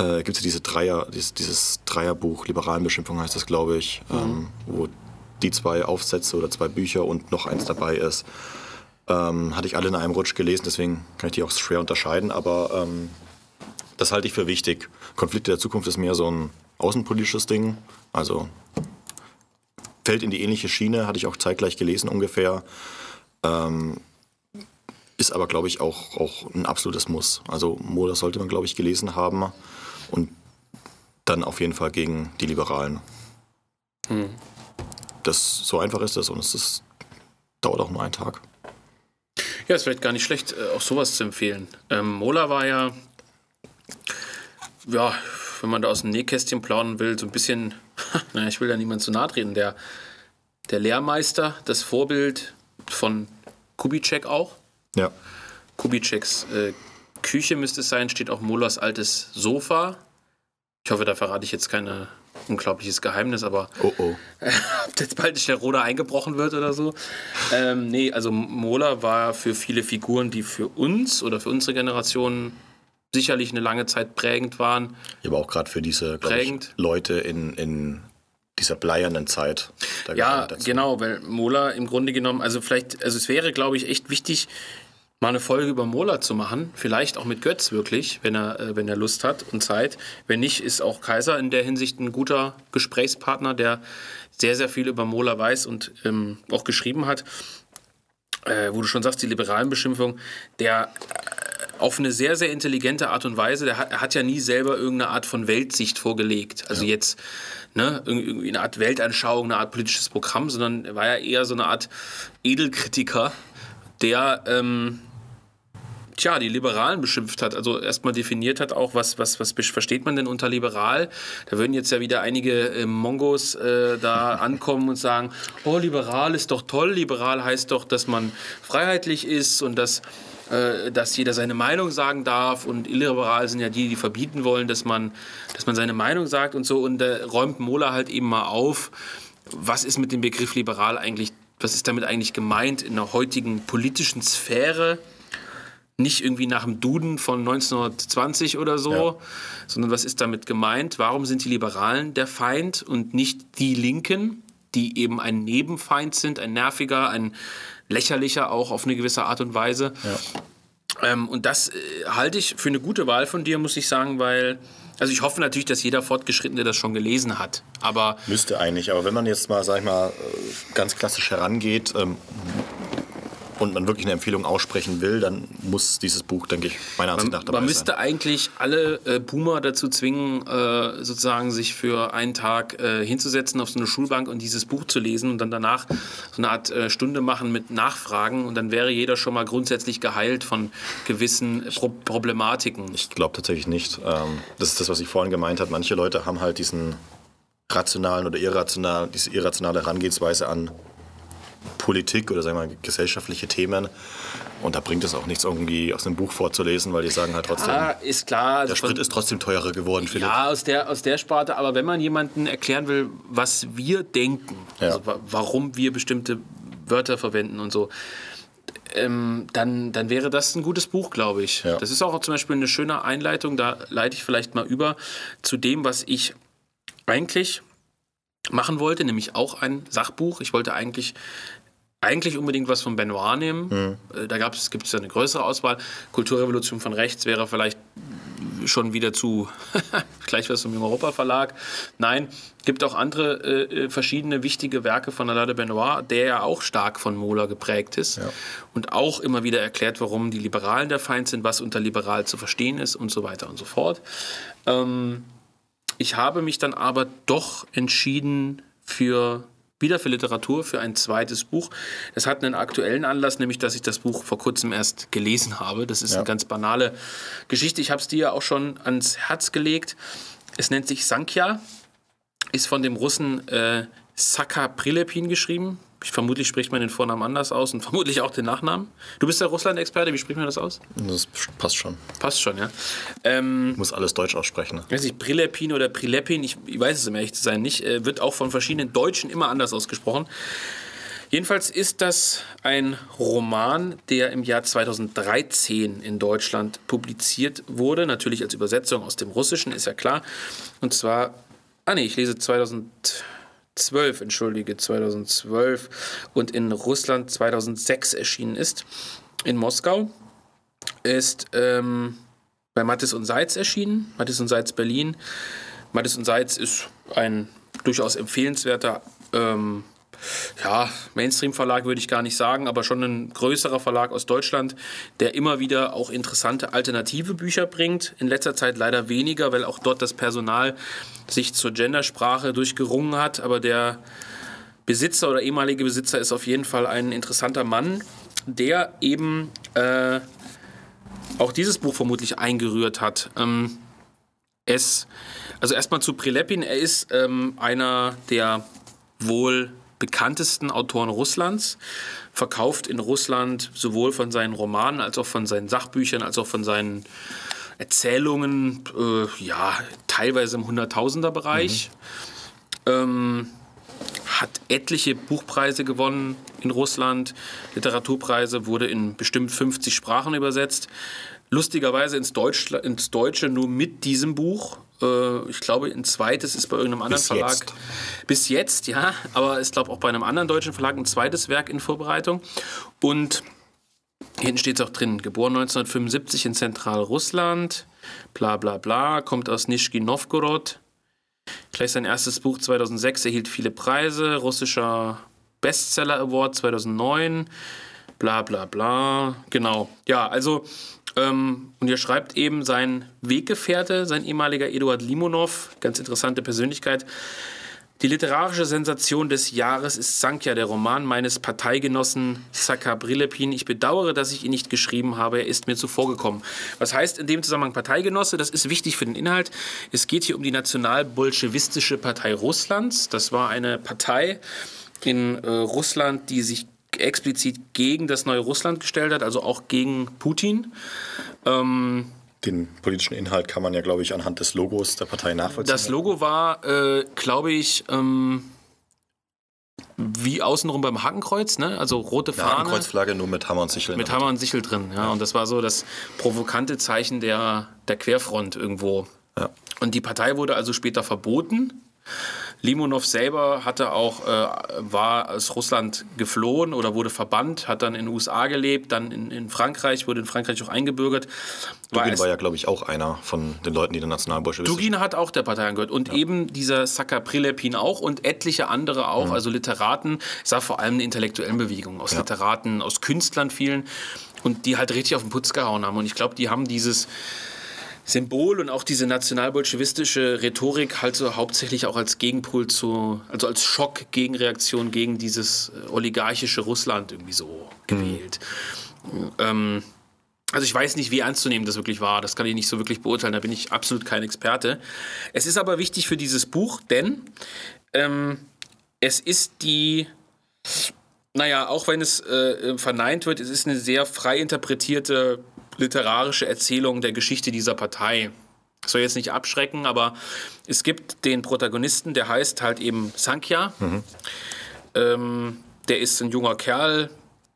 äh, gibt es ja diese Dreier, dieses, dieses Dreierbuch, Liberalen heißt das, glaube ich, mhm. ähm, wo die zwei Aufsätze oder zwei Bücher und noch eins dabei ist. Ähm, hatte ich alle in einem Rutsch gelesen, deswegen kann ich die auch schwer unterscheiden, aber ähm, das halte ich für wichtig. Konflikte der Zukunft ist mehr so ein außenpolitisches Ding, also fällt in die ähnliche Schiene, hatte ich auch zeitgleich gelesen ungefähr. Ähm, ist aber, glaube ich, auch, auch ein absolutes Muss. Also Mola sollte man, glaube ich, gelesen haben und dann auf jeden Fall gegen die Liberalen. Hm. Das, so einfach ist das und es ist, dauert auch nur einen Tag. Ja, ist vielleicht gar nicht schlecht, äh, auch sowas zu empfehlen. Ähm, Mola war ja, ja, wenn man da aus dem Nähkästchen plaudern will, so ein bisschen, naja, ich will da niemand zu nahe treten, der, der Lehrmeister, das Vorbild von Kubitschek auch. Ja. Kubitscheks äh, Küche müsste es sein, steht auch Molas altes Sofa. Ich hoffe, da verrate ich jetzt keine unglaubliches Geheimnis, aber oh oh. ob jetzt bald Roder eingebrochen wird oder so. Ähm, nee, also Mola war für viele Figuren, die für uns oder für unsere Generation sicherlich eine lange Zeit prägend waren. Ja, aber auch gerade für diese ich, Leute in, in dieser bleiernen Zeit. ja, genau, weil Mola im Grunde genommen, also vielleicht, also es wäre, glaube ich, echt wichtig, mal eine Folge über Mola zu machen. Vielleicht auch mit Götz wirklich, wenn er, äh, wenn er Lust hat und Zeit. Wenn nicht, ist auch Kaiser in der Hinsicht ein guter Gesprächspartner, der sehr, sehr viel über Mola weiß und ähm, auch geschrieben hat. Äh, wo du schon sagst, die liberalen Beschimpfung, der äh, auf eine sehr, sehr intelligente Art und Weise, der hat, er hat ja nie selber irgendeine Art von Weltsicht vorgelegt. Also ja. jetzt ne, irgendwie eine Art Weltanschauung, eine Art politisches Programm, sondern er war ja eher so eine Art Edelkritiker, der ähm, tja, die Liberalen beschimpft hat. Also erstmal definiert hat auch, was, was, was versteht man denn unter liberal. Da würden jetzt ja wieder einige äh, Mongos äh, da ankommen und sagen, oh, liberal ist doch toll, liberal heißt doch, dass man freiheitlich ist und dass äh, dass jeder seine Meinung sagen darf und illiberal sind ja die, die verbieten wollen, dass man, dass man seine Meinung sagt und so. Und da räumt Mola halt eben mal auf, was ist mit dem Begriff liberal eigentlich, was ist damit eigentlich gemeint in der heutigen politischen Sphäre? Nicht irgendwie nach dem Duden von 1920 oder so, ja. sondern was ist damit gemeint? Warum sind die Liberalen der Feind und nicht die Linken, die eben ein Nebenfeind sind, ein nerviger, ein lächerlicher auch auf eine gewisse Art und Weise. Ja. Ähm, und das äh, halte ich für eine gute Wahl von dir, muss ich sagen, weil also ich hoffe natürlich, dass jeder Fortgeschrittene das schon gelesen hat. Aber Müsste eigentlich, aber wenn man jetzt mal, sag ich mal, äh, ganz klassisch herangeht, ähm, und man wirklich eine Empfehlung aussprechen will, dann muss dieses Buch, denke ich, meiner Ansicht nach dabei sein. Man müsste sein. eigentlich alle äh, Boomer dazu zwingen, äh, sozusagen sich für einen Tag äh, hinzusetzen auf so eine Schulbank und dieses Buch zu lesen und dann danach so eine Art äh, Stunde machen mit Nachfragen und dann wäre jeder schon mal grundsätzlich geheilt von gewissen Pro Problematiken. Ich glaube tatsächlich nicht. Ähm, das ist das, was ich vorhin gemeint habe. Manche Leute haben halt diesen rationalen oder irrationalen, diese irrationale Herangehensweise an Politik oder sagen wir mal gesellschaftliche Themen. Und da bringt es auch nichts, irgendwie aus einem Buch vorzulesen, weil die sagen halt trotzdem, ja, ist klar, also der Sprit ist trotzdem teurer geworden, Philipp. Ja, aus der, aus der Sparte. Aber wenn man jemandem erklären will, was wir denken, ja. also warum wir bestimmte Wörter verwenden und so, ähm, dann, dann wäre das ein gutes Buch, glaube ich. Ja. Das ist auch zum Beispiel eine schöne Einleitung, da leite ich vielleicht mal über zu dem, was ich eigentlich machen wollte, nämlich auch ein Sachbuch. Ich wollte eigentlich eigentlich unbedingt was von Benoit nehmen. Mhm. Da gibt es ja eine größere Auswahl. Kulturrevolution von rechts wäre vielleicht schon wieder zu gleich was vom Europa Verlag. Nein, gibt auch andere äh, verschiedene wichtige Werke von Alain de Benoit, der ja auch stark von Mola geprägt ist ja. und auch immer wieder erklärt, warum die Liberalen der Feind sind, was unter liberal zu verstehen ist und so weiter und so fort. Ähm, ich habe mich dann aber doch entschieden für wieder für Literatur, für ein zweites Buch. Das hat einen aktuellen Anlass, nämlich dass ich das Buch vor kurzem erst gelesen habe. Das ist ja. eine ganz banale Geschichte. Ich habe es dir ja auch schon ans Herz gelegt. Es nennt sich Sankhya, ist von dem Russen äh, Saka Prilepin geschrieben. Vermutlich spricht man den Vornamen anders aus und vermutlich auch den Nachnamen. Du bist der Russland-Experte, wie spricht man das aus? Das passt schon. Passt schon, ja. Ähm, Muss alles Deutsch aussprechen. Ne? Weiß ich, Prilepin oder Prilepin, ich, ich, weiß es, um ehrlich zu sein, nicht. Äh, wird auch von verschiedenen Deutschen immer anders ausgesprochen. Jedenfalls ist das ein Roman, der im Jahr 2013 in Deutschland publiziert wurde. Natürlich als Übersetzung aus dem Russischen, ist ja klar. Und zwar, ah nee, ich lese 2000. 2012, entschuldige, 2012 und in Russland 2006 erschienen ist. In Moskau ist ähm, bei Mattes und Seitz erschienen, Mattes und Seitz Berlin. Mattes und Seitz ist ein durchaus empfehlenswerter ähm, ja, Mainstream-Verlag würde ich gar nicht sagen, aber schon ein größerer Verlag aus Deutschland, der immer wieder auch interessante alternative Bücher bringt. In letzter Zeit leider weniger, weil auch dort das Personal sich zur Gendersprache durchgerungen hat. Aber der Besitzer oder ehemalige Besitzer ist auf jeden Fall ein interessanter Mann, der eben äh, auch dieses Buch vermutlich eingerührt hat. Ähm, es, also erstmal zu Prilepin, er ist ähm, einer der wohl bekanntesten Autoren Russlands, verkauft in Russland sowohl von seinen Romanen als auch von seinen Sachbüchern als auch von seinen Erzählungen, äh, ja, teilweise im Hunderttausender-Bereich. Mhm. Ähm, hat etliche Buchpreise gewonnen in Russland, Literaturpreise, wurde in bestimmt 50 Sprachen übersetzt. Lustigerweise ins, Deutsch, ins Deutsche nur mit diesem Buch. Äh, ich glaube, ein zweites ist bei irgendeinem anderen Bis Verlag. Jetzt. Bis jetzt, ja. Aber ich glaube auch bei einem anderen deutschen Verlag ein zweites Werk in Vorbereitung. Und hinten steht es auch drin, geboren 1975 in Zentralrussland, bla bla bla, kommt aus Nischki Novgorod. Gleich sein erstes Buch 2006 erhielt viele Preise, russischer Bestseller Award 2009, bla bla bla. Genau, ja, also ähm, und ihr schreibt eben sein Weggefährte, sein ehemaliger Eduard Limonov, ganz interessante Persönlichkeit, Die literarische Sensation des Jahres ist Sankhya, der Roman meines Parteigenossen Saka Brilepin. Ich bedauere, dass ich ihn nicht geschrieben habe. Er ist mir zuvor gekommen. Was heißt in dem Zusammenhang Parteigenosse? Das ist wichtig für den Inhalt. Es geht hier um die nationalbolschewistische Partei Russlands. Das war eine Partei in äh, Russland, die sich explizit gegen das neue Russland gestellt hat, also auch gegen Putin. Ähm, den politischen Inhalt kann man ja, glaube ich, anhand des Logos der Partei nachvollziehen. Das Logo war, äh, glaube ich, ähm, wie außenrum beim Hakenkreuz, ne? also rote Fahne. Hakenkreuzflagge nur mit Hammer und Sichel. Mit Hammer und Sichel drin, ja. Und das war so das provokante Zeichen der, der Querfront irgendwo. Ja. Und die Partei wurde also später verboten. Limonov selber hatte auch, äh, war aus Russland geflohen oder wurde verbannt, hat dann in den USA gelebt, dann in, in Frankreich, wurde in Frankreich auch eingebürgert. Dugin war, war ja, glaube ich, auch einer von den Leuten, die der Nationalbolschewisten Dugin hat auch der Partei angehört und ja. eben dieser Saka Prilepin auch und etliche andere auch, mhm. also Literaten, es war vor allem eine intellektuelle Bewegung, aus ja. Literaten, aus Künstlern vielen und die halt richtig auf den Putz gehauen haben und ich glaube, die haben dieses Symbol und auch diese nationalbolschewistische Rhetorik halt so hauptsächlich auch als Gegenpol zu, also als Schock, Gegenreaktion gegen dieses äh, oligarchische Russland irgendwie so gewählt. Mhm. Ähm, also ich weiß nicht, wie ernst zu nehmen das wirklich war. Das kann ich nicht so wirklich beurteilen. Da bin ich absolut kein Experte. Es ist aber wichtig für dieses Buch, denn ähm, es ist die, naja, auch wenn es äh, verneint wird, es ist eine sehr frei interpretierte literarische Erzählung der Geschichte dieser Partei. Das soll jetzt nicht abschrecken, aber es gibt den Protagonisten, der heißt halt eben Sankhya. Mhm. Ähm, der ist ein junger Kerl,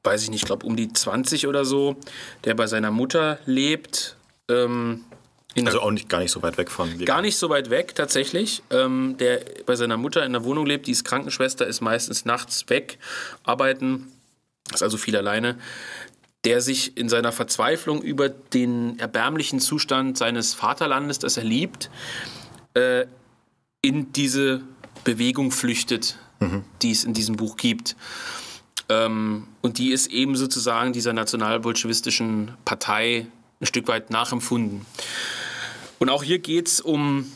weiß ich nicht, glaube um die 20 oder so, der bei seiner Mutter lebt. Ähm, also auch nicht, gar nicht so weit weg von. Gar nicht so weit weg tatsächlich. Ähm, der bei seiner Mutter in der Wohnung lebt, die ist Krankenschwester, ist meistens nachts weg, arbeiten, ist also viel alleine der sich in seiner Verzweiflung über den erbärmlichen Zustand seines Vaterlandes, das er liebt, äh, in diese Bewegung flüchtet, mhm. die es in diesem Buch gibt. Ähm, und die ist eben sozusagen dieser nationalbolschewistischen Partei ein Stück weit nachempfunden. Und auch hier geht es um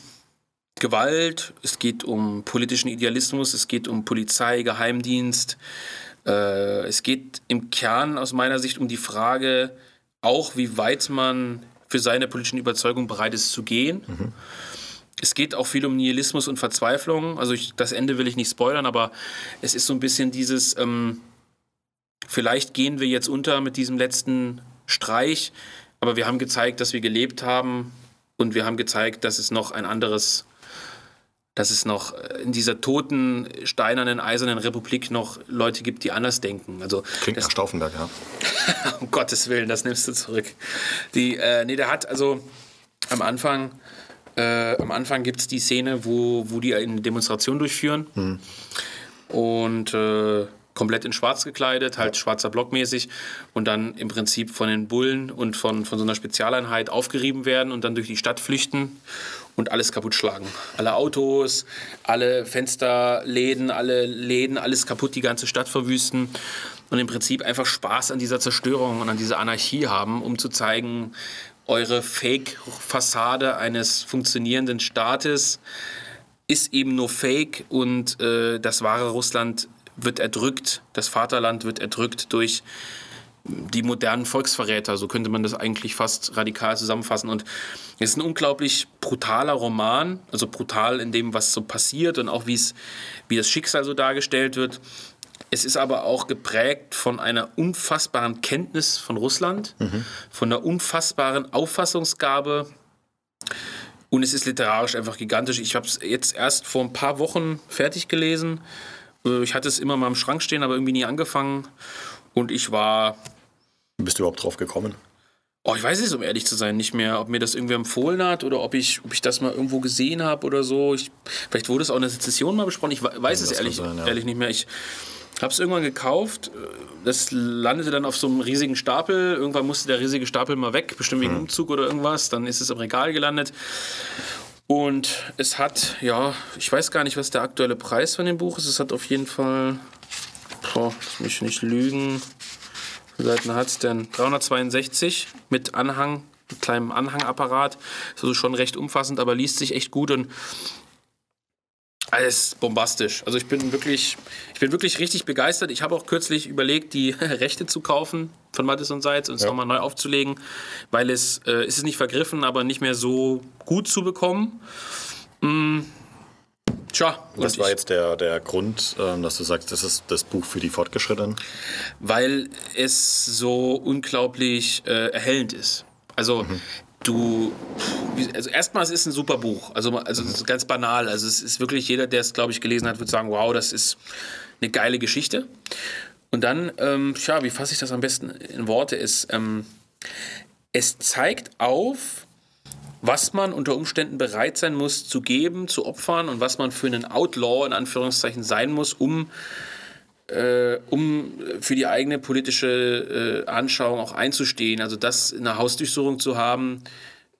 Gewalt, es geht um politischen Idealismus, es geht um Polizei, Geheimdienst, äh, es geht im Kern aus meiner Sicht um die Frage, auch wie weit man für seine politischen Überzeugungen bereit ist zu gehen. Mhm. Es geht auch viel um Nihilismus und Verzweiflung. Also ich, das Ende will ich nicht spoilern, aber es ist so ein bisschen dieses, ähm, vielleicht gehen wir jetzt unter mit diesem letzten Streich, aber wir haben gezeigt, dass wir gelebt haben und wir haben gezeigt, dass es noch ein anderes dass es noch in dieser toten, steinernen, eisernen Republik noch Leute gibt, die anders denken. Also, Klingt das, nach Stauffenberg, ja. um Gottes Willen, das nimmst du zurück. Die, äh, nee, der hat also am Anfang, äh, am Anfang gibt es die Szene, wo, wo die eine Demonstration durchführen. Mhm. Und äh, komplett in schwarz gekleidet, halt schwarzer Block mäßig und dann im Prinzip von den Bullen und von, von so einer Spezialeinheit aufgerieben werden und dann durch die Stadt flüchten und alles kaputt schlagen. Alle Autos, alle Fensterläden, alle Läden, alles kaputt, die ganze Stadt verwüsten und im Prinzip einfach Spaß an dieser Zerstörung und an dieser Anarchie haben, um zu zeigen, eure Fake-Fassade eines funktionierenden Staates ist eben nur Fake und äh, das wahre Russland wird erdrückt, das Vaterland wird erdrückt durch die modernen Volksverräter, so könnte man das eigentlich fast radikal zusammenfassen. Und es ist ein unglaublich brutaler Roman, also brutal in dem, was so passiert und auch wie das Schicksal so dargestellt wird. Es ist aber auch geprägt von einer unfassbaren Kenntnis von Russland, mhm. von einer unfassbaren Auffassungsgabe. Und es ist literarisch einfach gigantisch. Ich habe es jetzt erst vor ein paar Wochen fertig gelesen. Äh, ich hatte es immer mal im Schrank stehen, aber irgendwie nie angefangen. Und ich war. Wie bist du überhaupt drauf gekommen? Oh, ich weiß es, um ehrlich zu sein, nicht mehr, ob mir das irgendwer empfohlen hat oder ob ich, ob ich das mal irgendwo gesehen habe oder so. Ich, vielleicht wurde es auch in der Sezession mal besprochen. Ich weiß ja, es ehrlich, sein, ja. ehrlich nicht mehr. Ich habe es irgendwann gekauft. Das landete dann auf so einem riesigen Stapel. Irgendwann musste der riesige Stapel mal weg, bestimmt wegen hm. Umzug oder irgendwas. Dann ist es im Regal gelandet. Und es hat, ja, ich weiß gar nicht, was der aktuelle Preis von dem Buch ist. Es hat auf jeden Fall boah, lass mich nicht lügen. Wie Seiten hat es denn? 362 mit Anhang, mit kleinem Anhangapparat. Ist also schon recht umfassend, aber liest sich echt gut und Alles bombastisch. Also ich bin wirklich, ich bin wirklich richtig begeistert. Ich habe auch kürzlich überlegt, die Rechte zu kaufen von Mattes und Seitz und es ja. nochmal neu aufzulegen, weil es, äh, ist es nicht vergriffen, aber nicht mehr so gut zu bekommen. Mm. Tja, Was war jetzt der, der Grund, ähm, dass du sagst, das ist das Buch für die Fortgeschrittenen? Weil es so unglaublich äh, erhellend ist. Also mhm du, also erstmal, es ist ein super Buch. Also, also ist ganz banal. Also es ist wirklich jeder, der es, glaube ich, gelesen hat, wird sagen, wow, das ist eine geile Geschichte. Und dann, ähm, tja, wie fasse ich das am besten in Worte? Ist, ähm, es zeigt auf, was man unter Umständen bereit sein muss zu geben, zu opfern und was man für einen Outlaw in Anführungszeichen sein muss, um äh, um für die eigene politische äh, Anschauung auch einzustehen. Also das in einer Hausdurchsuchung zu haben,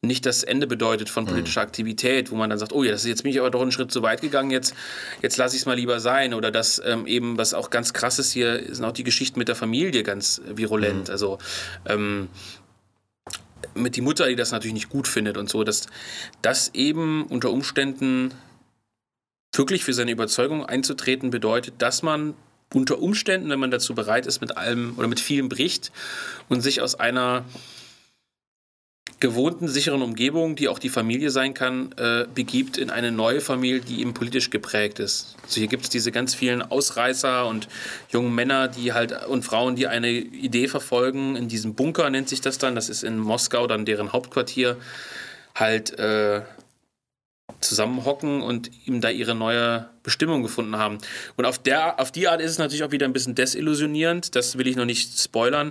nicht das Ende bedeutet von politischer mhm. Aktivität, wo man dann sagt, oh ja, das ist jetzt bin ich aber doch einen Schritt zu weit gegangen, jetzt, jetzt lasse ich es mal lieber sein. Oder das ähm, eben, was auch ganz krass ist hier, sind auch die Geschichten mit der Familie ganz virulent. Mhm. Also ähm, mit die Mutter, die das natürlich nicht gut findet und so, dass das eben unter Umständen wirklich für seine Überzeugung einzutreten bedeutet, dass man unter Umständen, wenn man dazu bereit ist, mit allem oder mit vielem bricht und sich aus einer gewohnten, sicheren Umgebung, die auch die Familie sein kann, äh, begibt in eine neue Familie, die eben politisch geprägt ist. Also hier gibt es diese ganz vielen Ausreißer und jungen Männer, die halt und Frauen, die eine Idee verfolgen. In diesem Bunker nennt sich das dann. Das ist in Moskau dann deren Hauptquartier. Halt äh, zusammenhocken und ihm da ihre neue Bestimmung gefunden haben. Und auf, der, auf die Art ist es natürlich auch wieder ein bisschen desillusionierend. Das will ich noch nicht spoilern.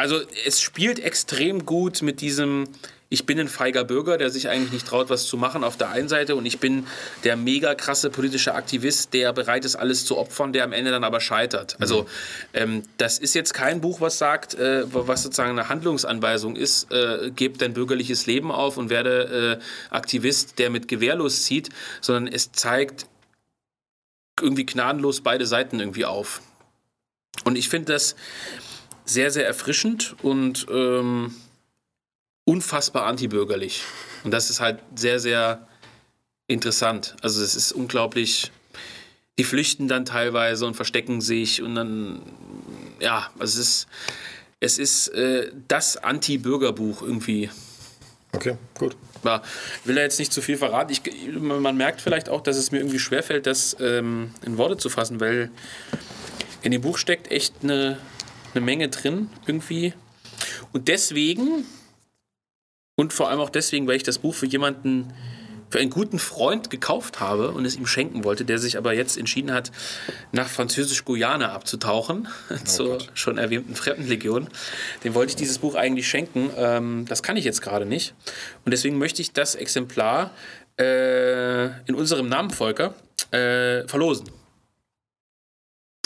Also es spielt extrem gut mit diesem ich bin ein feiger Bürger, der sich eigentlich nicht traut, was zu machen auf der einen Seite und ich bin der mega krasse politische Aktivist, der bereit ist, alles zu opfern, der am Ende dann aber scheitert. Also ähm, das ist jetzt kein Buch, was sagt, äh, was sozusagen eine Handlungsanweisung ist, äh, gebt dein bürgerliches Leben auf und werde äh, Aktivist, der mit Gewehr loszieht, sondern es zeigt irgendwie gnadenlos beide Seiten irgendwie auf. Und ich finde das sehr, sehr erfrischend und ähm, unfassbar antibürgerlich. Und das ist halt sehr, sehr interessant. Also es ist unglaublich. Die flüchten dann teilweise und verstecken sich und dann, ja, also es ist, es ist äh, das Anti-Bürgerbuch irgendwie. Okay, gut. Ich will da jetzt nicht zu viel verraten. Ich, man merkt vielleicht auch, dass es mir irgendwie schwerfällt, das ähm, in Worte zu fassen, weil in dem Buch steckt echt eine, eine Menge drin irgendwie. Und deswegen und vor allem auch deswegen, weil ich das Buch für jemanden, für einen guten Freund gekauft habe und es ihm schenken wollte, der sich aber jetzt entschieden hat, nach Französisch-Guyana abzutauchen, oh zur Gott. schon erwähnten Fremdenlegion. Dem wollte ich dieses Buch eigentlich schenken. Ähm, das kann ich jetzt gerade nicht. Und deswegen möchte ich das Exemplar äh, in unserem Namen, Volker, äh, verlosen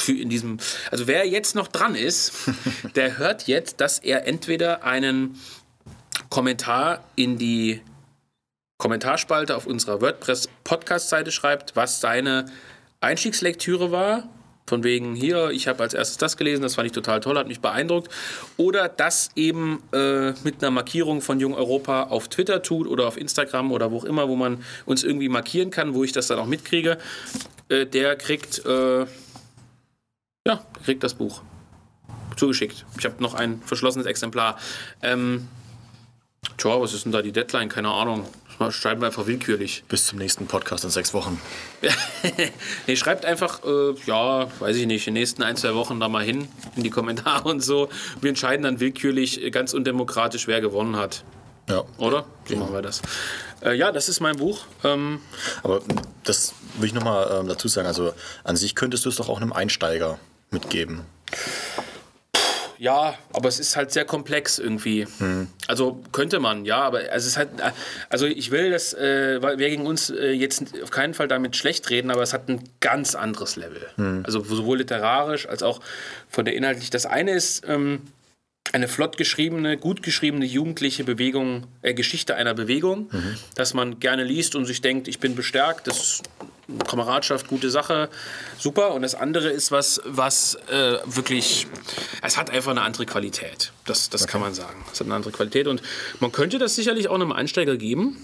in diesem, also wer jetzt noch dran ist, der hört jetzt, dass er entweder einen Kommentar in die Kommentarspalte auf unserer WordPress-Podcast-Seite schreibt, was seine Einstiegslektüre war. Von wegen hier, ich habe als erstes das gelesen, das fand ich total toll, hat mich beeindruckt. Oder das eben äh, mit einer Markierung von Jung Europa auf Twitter tut oder auf Instagram oder wo auch immer, wo man uns irgendwie markieren kann, wo ich das dann auch mitkriege. Äh, der kriegt, äh, ja, kriegt das Buch zugeschickt. Ich habe noch ein verschlossenes Exemplar. Ähm, Tja, was ist denn da die Deadline? Keine Ahnung. Schreiben wir einfach willkürlich. Bis zum nächsten Podcast in sechs Wochen. nee, schreibt einfach, äh, ja, weiß ich nicht, in den nächsten ein, zwei Wochen da mal hin in die Kommentare und so. Wir entscheiden dann willkürlich, äh, ganz undemokratisch, wer gewonnen hat. Ja. Oder? So ja. machen wir das. Äh, ja, das ist mein Buch. Ähm, Aber das will ich nochmal ähm, dazu sagen. Also an sich könntest du es doch auch einem Einsteiger mitgeben ja, aber es ist halt sehr komplex irgendwie. Hm. Also könnte man, ja, aber es ist halt, also ich will das, äh, wir gegen uns äh, jetzt auf keinen Fall damit schlecht reden, aber es hat ein ganz anderes Level. Hm. Also sowohl literarisch als auch von der inhaltlich. Das eine ist ähm, eine flott geschriebene, gut geschriebene jugendliche Bewegung, äh, Geschichte einer Bewegung, mhm. dass man gerne liest und sich denkt, ich bin bestärkt, das ist Kameradschaft, gute Sache, super. Und das andere ist was, was äh, wirklich, es hat einfach eine andere Qualität. Das, das okay. kann man sagen. Es hat eine andere Qualität und man könnte das sicherlich auch einem Einsteiger geben.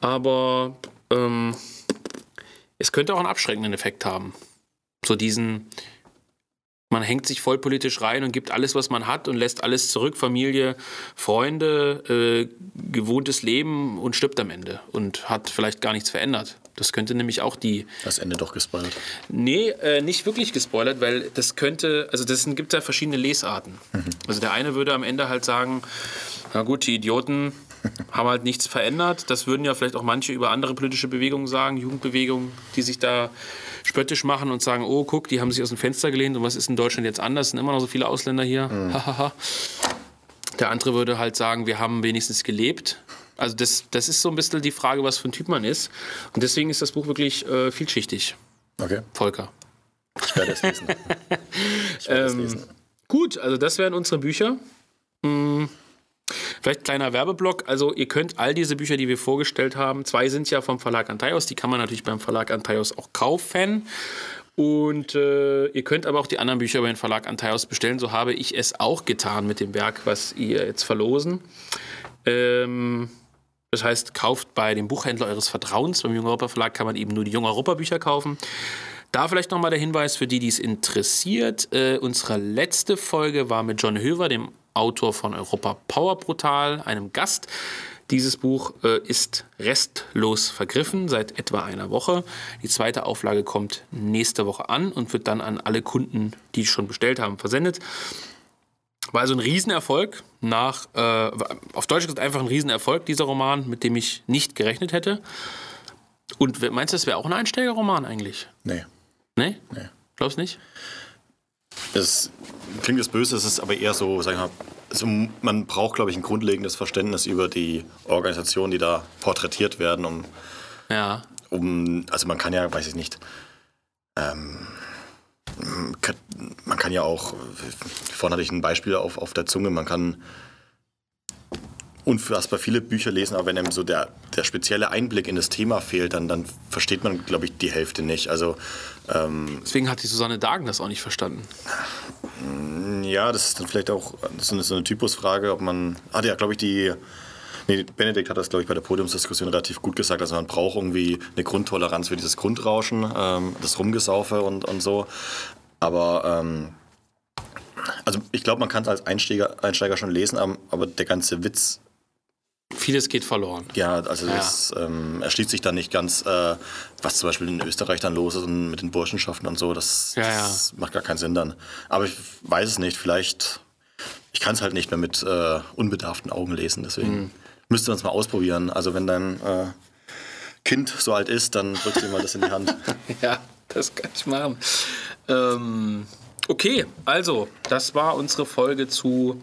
Aber ähm, es könnte auch einen abschreckenden Effekt haben. So diesen, man hängt sich voll politisch rein und gibt alles, was man hat und lässt alles zurück, Familie, Freunde, äh, gewohntes Leben und stirbt am Ende und hat vielleicht gar nichts verändert. Das könnte nämlich auch die. Das Ende doch gespoilert. Nee, äh, nicht wirklich gespoilert, weil das könnte, also das gibt ja verschiedene Lesarten. Mhm. Also der eine würde am Ende halt sagen, na gut, die Idioten haben halt nichts verändert. Das würden ja vielleicht auch manche über andere politische Bewegungen sagen, Jugendbewegungen, die sich da spöttisch machen und sagen, oh, guck, die haben sich aus dem Fenster gelehnt und was ist in Deutschland jetzt anders? Es sind immer noch so viele Ausländer hier. Mhm. Der andere würde halt sagen, wir haben wenigstens gelebt. Also das, das ist so ein bisschen die Frage, was für ein Typ man ist. Und deswegen ist das Buch wirklich äh, vielschichtig. Okay. Volker. Ich werde es lesen. Ich werde ähm, es lesen. Gut, also das wären unsere Bücher. Hm. Vielleicht kleiner Werbeblock. Also ihr könnt all diese Bücher, die wir vorgestellt haben, zwei sind ja vom Verlag Antaios, die kann man natürlich beim Verlag Antaios auch kaufen. Und äh, ihr könnt aber auch die anderen Bücher über den Verlag Antaios bestellen. So habe ich es auch getan mit dem Werk, was ihr jetzt verlosen. Ähm, das heißt, kauft bei dem Buchhändler eures Vertrauens. Beim Jung Europa Verlag kann man eben nur die Jung Europa Bücher kaufen. Da vielleicht nochmal der Hinweis für die, die es interessiert. Äh, unsere letzte Folge war mit John Höver, dem Autor von Europa Power Brutal, einem Gast. Dieses Buch äh, ist restlos vergriffen seit etwa einer Woche. Die zweite Auflage kommt nächste Woche an und wird dann an alle Kunden, die schon bestellt haben, versendet. War also ein Riesenerfolg. Nach, äh, auf Deutsch ist einfach ein Riesenerfolg, dieser Roman, mit dem ich nicht gerechnet hätte. Und meinst du, das wäre auch ein Einsteigerroman eigentlich? Nee. Nee? Nee. Glaubst du nicht? Das klingt jetzt böse, es ist aber eher so, sag ich mal, also man braucht, glaube ich, ein grundlegendes Verständnis über die Organisationen, die da porträtiert werden, um. Ja. Um, also man kann ja, weiß ich nicht, ähm, man kann ja auch, vorhin hatte ich ein Beispiel auf, auf der Zunge, man kann unfassbar viele Bücher lesen, aber wenn einem so der, der spezielle Einblick in das Thema fehlt, dann, dann versteht man, glaube ich, die Hälfte nicht. Also, ähm, Deswegen hat die Susanne Dagen das auch nicht verstanden. Ja, das ist dann vielleicht auch so eine, so eine Typusfrage, ob man. Hat ja, glaube ich, die. Nee, Benedikt hat das, glaube ich, bei der Podiumsdiskussion relativ gut gesagt. Also man braucht irgendwie eine Grundtoleranz für dieses Grundrauschen, ähm, das Rumgesaufe und, und so. Aber ähm, also ich glaube, man kann es als Einsteiger, Einsteiger schon lesen, aber der ganze Witz Vieles geht verloren. Ja, also ja. das ähm, erschließt sich dann nicht ganz, äh, was zum Beispiel in Österreich dann los ist und mit den Burschenschaften und so. Das, ja, das macht gar keinen Sinn dann. Aber ich weiß es nicht. Vielleicht, ich kann es halt nicht mehr mit äh, unbedarften Augen lesen. Deswegen mhm. Müsste man es mal ausprobieren. Also wenn dein äh, Kind so alt ist, dann drückst du ihm mal das in die Hand. ja, das kann ich machen. Ähm, okay, also das war unsere Folge zu,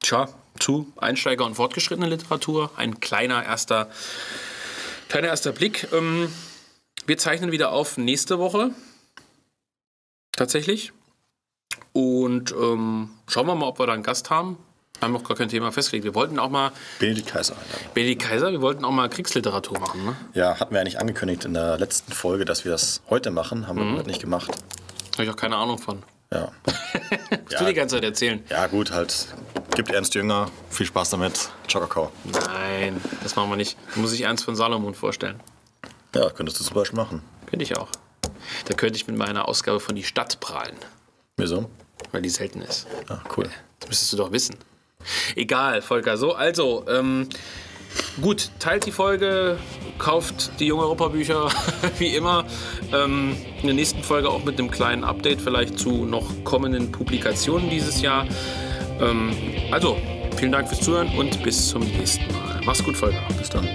tja, zu Einsteiger- und fortgeschrittene Literatur. Ein kleiner erster, kleiner erster Blick. Ähm, wir zeichnen wieder auf nächste Woche. Tatsächlich. Und ähm, schauen wir mal, ob wir da einen Gast haben. Wir haben noch gar kein Thema festgelegt. Wir wollten auch mal. Benedikt Kaiser einladen. Benedikt Kaiser, wir wollten auch mal Kriegsliteratur machen, ne? Ja, hatten wir ja nicht angekündigt in der letzten Folge, dass wir das heute machen. Haben mhm. wir nicht gemacht. Habe ich auch keine Ahnung von. Ja. Was ja. du die ganze Zeit erzählen? Ja, gut, halt. Gibt Ernst Jünger. Viel Spaß damit. Chocokau. Nein, das machen wir nicht. Da muss ich Ernst von Salomon vorstellen. Ja, könntest du zum Beispiel machen. Könnte ich auch. Da könnte ich mit meiner Ausgabe von Die Stadt prahlen. Wieso? Weil die selten ist. Ah, cool. Das müsstest du doch wissen. Egal, Volker. So, also, ähm, Gut, teilt die Folge, kauft die junge Europa-Bücher wie immer. Ähm, in der nächsten Folge auch mit einem kleinen Update vielleicht zu noch kommenden Publikationen dieses Jahr. Ähm, also, vielen Dank fürs Zuhören und bis zum nächsten Mal. Mach's gut, Volker. Bis dann.